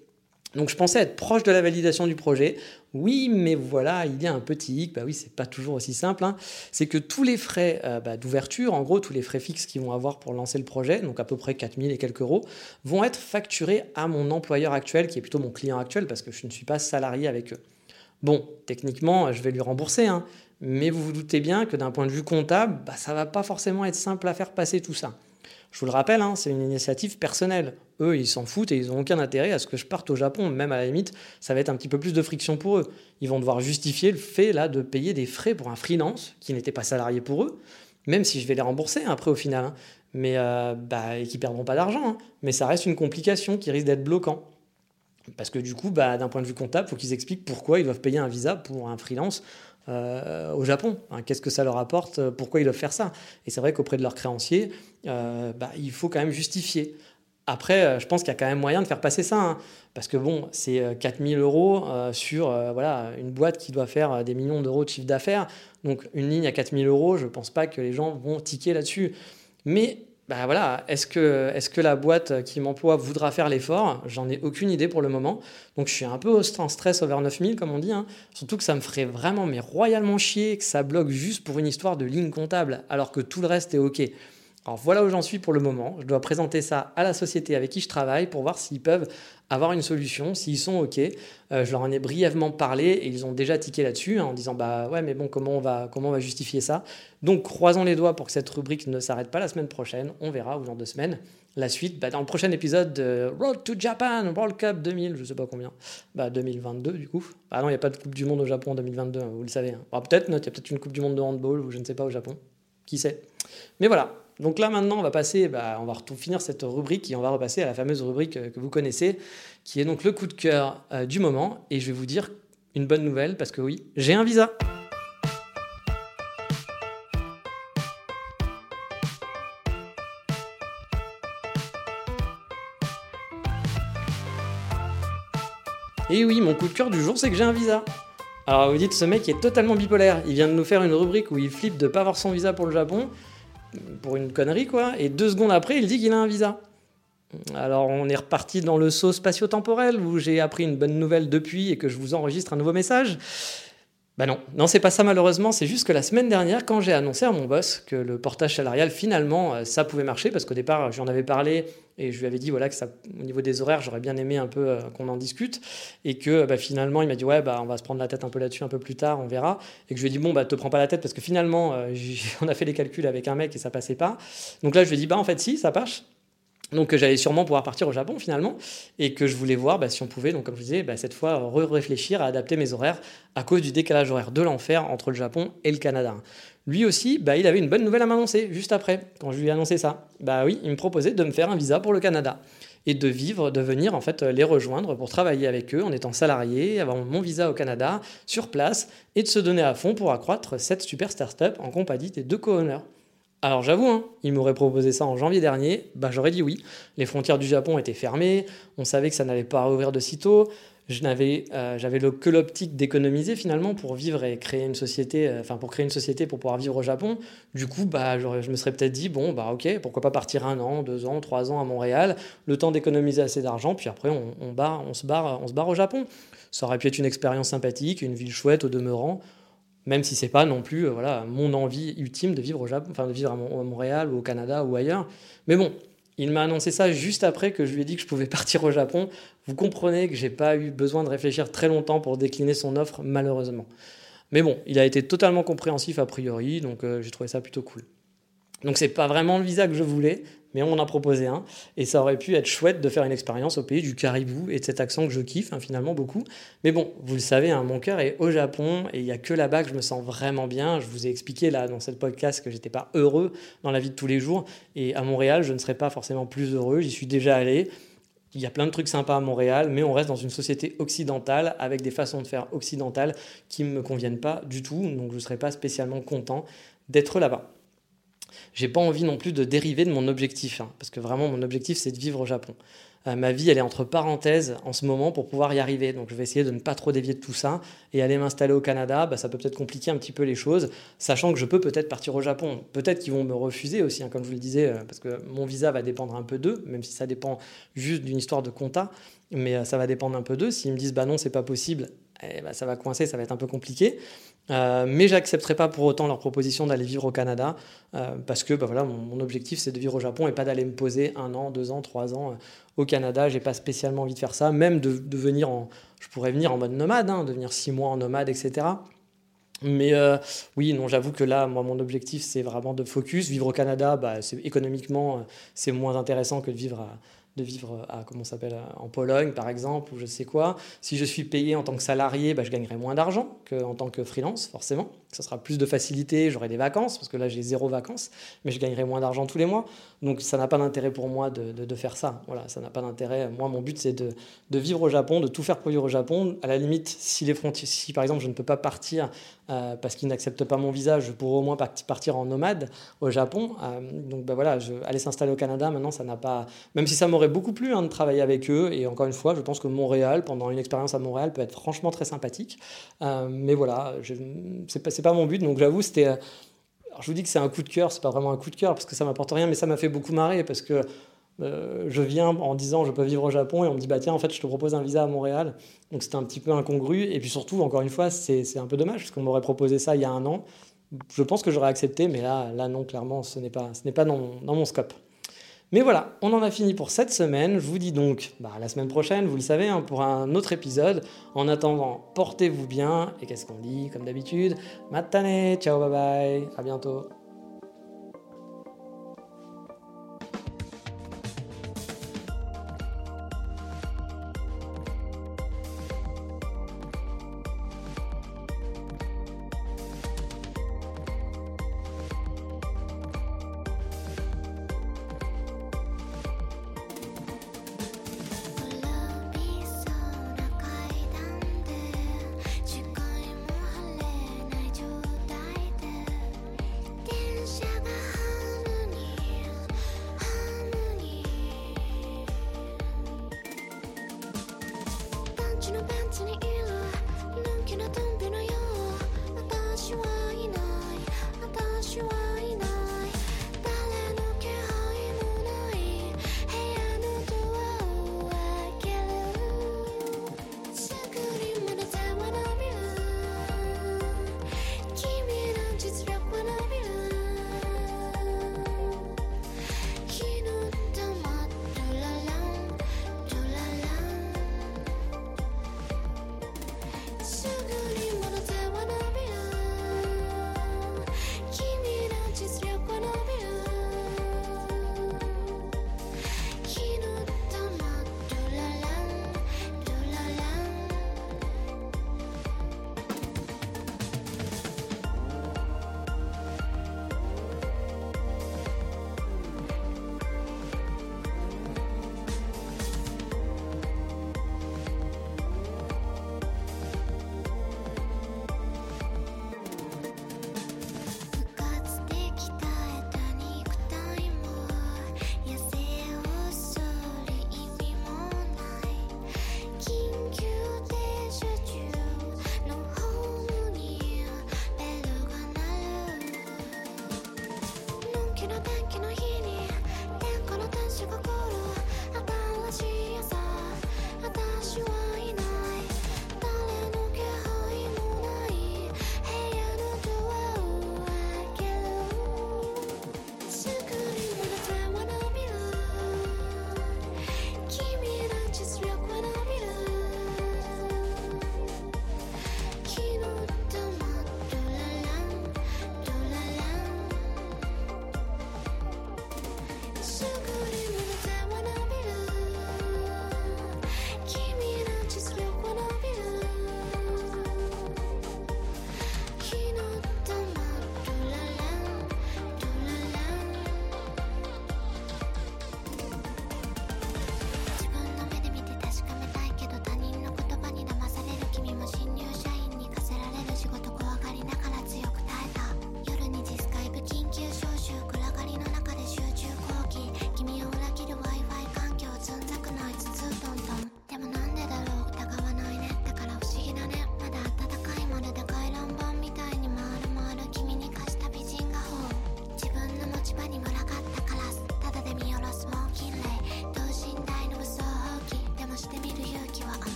Donc je pensais être proche de la validation du projet. Oui, mais voilà, il y a un petit hic. Bah oui, c'est pas toujours aussi simple. Hein. C'est que tous les frais euh, bah, d'ouverture, en gros, tous les frais fixes qu'ils vont avoir pour lancer le projet, donc à peu près 4000 et quelques euros, vont être facturés à mon employeur actuel, qui est plutôt mon client actuel, parce que je ne suis pas salarié avec eux. Bon, techniquement, je vais lui rembourser, hein, mais vous vous doutez bien que d'un point de vue comptable, bah, ça va pas forcément être simple à faire passer tout ça. Je vous le rappelle, hein, c'est une initiative personnelle. Eux, ils s'en foutent et ils n'ont aucun intérêt à ce que je parte au Japon. Même à la limite, ça va être un petit peu plus de friction pour eux. Ils vont devoir justifier le fait là de payer des frais pour un freelance qui n'était pas salarié pour eux, même si je vais les rembourser après au final, hein. mais euh, bah, perdront pas d'argent. Hein. Mais ça reste une complication qui risque d'être bloquant. Parce que du coup, bah, d'un point de vue comptable, il faut qu'ils expliquent pourquoi ils doivent payer un visa pour un freelance euh, au Japon. Hein, qu'est-ce que ça leur apporte euh, Pourquoi ils doivent faire ça? Et c'est vrai qu'auprès de leurs créanciers, euh, bah, il faut quand même justifier. Après, je pense qu'il y a quand même moyen de faire passer ça. Hein, parce que bon, c'est 4000 euros sur voilà, une boîte qui doit faire des millions d'euros de chiffre d'affaires. Donc une ligne à 4000 euros, je ne pense pas que les gens vont tiquer là-dessus. Mais bah voilà, est-ce que, la boîte qui m'emploie voudra faire l'effort? J'en ai aucune idée pour le moment. Donc je suis un peu en stress over 9000, comme on dit. Hein. Surtout que ça me ferait vraiment, mais royalement chier que ça bloque juste pour une histoire de ligne comptable, alors que tout le reste est OK. Alors voilà où j'en suis pour le moment. Je dois présenter ça à la société avec qui je travaille pour voir s'ils peuvent avoir une solution, s'ils sont OK. Euh, je leur en ai brièvement parlé et ils ont déjà tiqué là-dessus hein, en disant bah ouais mais bon comment on va comment on va justifier ça? Donc croisons les doigts pour que cette rubrique ne s'arrête pas la semaine prochaine. On verra ou dans deux semaines. La suite bah, dans le prochain épisode de Road to Japan World Cup 2000, je sais pas combien. Bah 2022 du coup. Ah non il n'y a pas de Coupe du Monde au Japon en 2022, hein, vous le savez. Hein. peut-être il y a peut-être une Coupe du Monde de handball ou je ne sais pas au Japon. Qui sait? Mais voilà, donc là maintenant, on va passer, bah, on va finir cette rubrique et on va repasser à la fameuse rubrique euh, que vous connaissez, qui est donc le coup de cœur euh, du moment. Et je vais vous dire une bonne nouvelle parce que oui, j'ai un visa. Et oui, mon coup de cœur du jour, c'est que j'ai un visa. Alors vous dites, ce mec est totalement bipolaire. Il vient de nous faire une rubrique où il flippe de pas avoir son visa pour le Japon pour une connerie, quoi. Et deux secondes après, il dit qu'il a un visa. Alors on est reparti dans le saut spatio-temporel où j'ai appris une bonne nouvelle depuis et que je vous enregistre un nouveau message. Bah non, non c'est pas ça malheureusement, c'est juste que la semaine dernière quand j'ai annoncé à mon boss que le portage salarial finalement euh, ça pouvait marcher parce qu'au départ j'en avais parlé et je lui avais dit voilà que ça, au niveau des horaires j'aurais bien aimé un peu euh, qu'on en discute. Et que bah, finalement il m'a dit ouais bah on va se prendre la tête un peu là-dessus un peu plus tard on verra. Et que je lui ai dit bon bah te prends pas la tête parce que finalement euh, on a fait les calculs avec un mec et ça passait pas. Donc là je lui ai dit bah en fait si ça passe Donc que j'allais sûrement pouvoir partir au Japon finalement. Et que je voulais voir bah, si on pouvait, donc comme je disais, bah, cette fois réfléchir à adapter mes horaires à cause du décalage horaire de l'enfer entre le Japon et le Canada. Lui aussi, bah, il avait une bonne nouvelle à m'annoncer juste après, quand je lui ai annoncé ça. Bah oui, il me proposait de me faire un visa pour le Canada et de vivre, de venir en fait les rejoindre pour travailler avec eux en étant salarié, avoir mon visa au Canada sur place et de se donner à fond pour accroître cette super startup en compagnie des deux co-owners. Alors j'avoue, hein, il m'aurait proposé ça en janvier dernier, bah j'aurais dit oui. Les frontières du Japon étaient fermées, on savait que ça n'allait pas rouvrir de sitôt, je n'avais euh, j'avais que l'optique d'économiser finalement pour vivre et créer une société euh, enfin pour créer une société pour pouvoir vivre au Japon. Du coup bah je me serais peut-être dit bon bah ok pourquoi pas partir un an deux ans trois ans à Montréal le temps d'économiser assez d'argent puis après on, se barre on se barre au Japon. Ça aurait pu être une expérience sympathique une ville chouette au demeurant même si c'est pas non plus euh, voilà mon envie ultime de vivre au Japon de vivre à Montréal ou au Canada ou ailleurs. Mais bon il m'a annoncé ça juste après que je lui ai dit que je pouvais partir au Japon. Vous comprenez que j'ai pas eu besoin de réfléchir très longtemps pour décliner son offre, malheureusement. Mais bon, il a été totalement compréhensif a priori, donc euh, j'ai trouvé ça plutôt cool. Donc c'est pas vraiment le visa que je voulais, mais on en a proposé un. Et ça aurait pu être chouette de faire une expérience au pays du caribou et de cet accent que je kiffe hein, finalement beaucoup. Mais bon, vous le savez, hein, mon cœur est au Japon et il n'y a que là-bas que je me sens vraiment bien. Je vous ai expliqué là dans cette podcast que j'étais pas heureux dans la vie de tous les jours. Et à Montréal, je ne serais pas forcément plus heureux. J'y suis déjà allé. Il y a plein de trucs sympas à Montréal, mais on reste dans une société occidentale avec des façons de faire occidentales qui ne me conviennent pas du tout. Donc je ne serais pas spécialement content d'être là-bas j'ai pas envie non plus de dériver de mon objectif, hein, parce que vraiment mon objectif c'est de vivre au Japon. Euh, ma vie elle est entre parenthèses en ce moment pour pouvoir y arriver, donc je vais essayer de ne pas trop dévier de tout ça et aller m'installer au Canada, bah, ça peut peut-être compliquer un petit peu les choses, sachant que je peux peut-être partir au Japon. Peut-être qu'ils vont me refuser aussi, hein, comme je vous le disais, euh, parce que mon visa va dépendre un peu d'eux, même si ça dépend juste d'une histoire de compta, mais euh, ça va dépendre un peu d'eux. S'ils me disent bah non c'est pas possible, eh ben, ça va coincer, ça va être un peu compliqué. Euh, mais j'accepterai pas pour autant leur proposition d'aller vivre au Canada euh, parce que bah, voilà, mon, objectif c'est de vivre au Japon et pas d'aller me poser un an, deux ans, trois ans euh, au Canada. J'ai pas spécialement envie de faire ça, même de, venir en, je pourrais venir en mode nomade, hein, de venir six mois en nomade, etc. Mais oui, non, j'avoue que là, moi, mon objectif, c'est vraiment de focus. Vivre au Canada, bah, économiquement, c'est moins intéressant que de vivre à, de vivre à, comment s'appelle, en Pologne, par exemple, ou je sais quoi. Si je suis payé en tant que salarié, bah, je gagnerai moins d'argent qu'en tant que freelance, forcément. Ça sera plus de facilité, j'aurai des vacances, parce que là, j'ai zéro vacances, mais je gagnerai moins d'argent tous les mois. Donc, ça n'a pas d'intérêt pour moi de, de, faire ça. Voilà, ça n'a pas d'intérêt. Moi, mon but, c'est de, de, vivre au Japon, de tout faire vivre au Japon. À la limite, si, les frontières, si par exemple, je ne peux pas partir euh, parce qu'ils n'acceptent pas mon visa, je pourrais au moins partir en nomade au Japon. Euh, donc, bah, voilà, je, aller s'installer au Canada, maintenant, ça n'a pas... Même si ça m'aurait beaucoup plu hein, de travailler avec eux. Et encore une fois, je pense que Montréal, pendant une expérience à Montréal, peut être franchement très sympathique. Euh, mais voilà, c'est pas, pas mon but. Donc j'avoue, c'était. Euh, je vous dis que c'est un coup de cœur, c'est pas vraiment un coup de cœur parce que ça m'apporte rien, mais ça m'a fait beaucoup marrer parce que euh, je viens en disant je peux vivre au Japon et on me dit bah tiens en fait je te propose un visa à Montréal donc c'était un petit peu incongru et puis surtout encore une fois c'est un peu dommage parce qu'on m'aurait proposé ça il y a un an je pense que j'aurais accepté mais là là non clairement ce n'est pas ce pas dans, dans mon scope mais voilà, on en a fini pour cette semaine. Je vous dis donc bah, la semaine prochaine, vous le savez, hein, pour un autre épisode. En attendant, portez-vous bien. Et qu'est-ce qu'on dit? Comme d'habitude Matane, ciao, bye bye, à bientôt.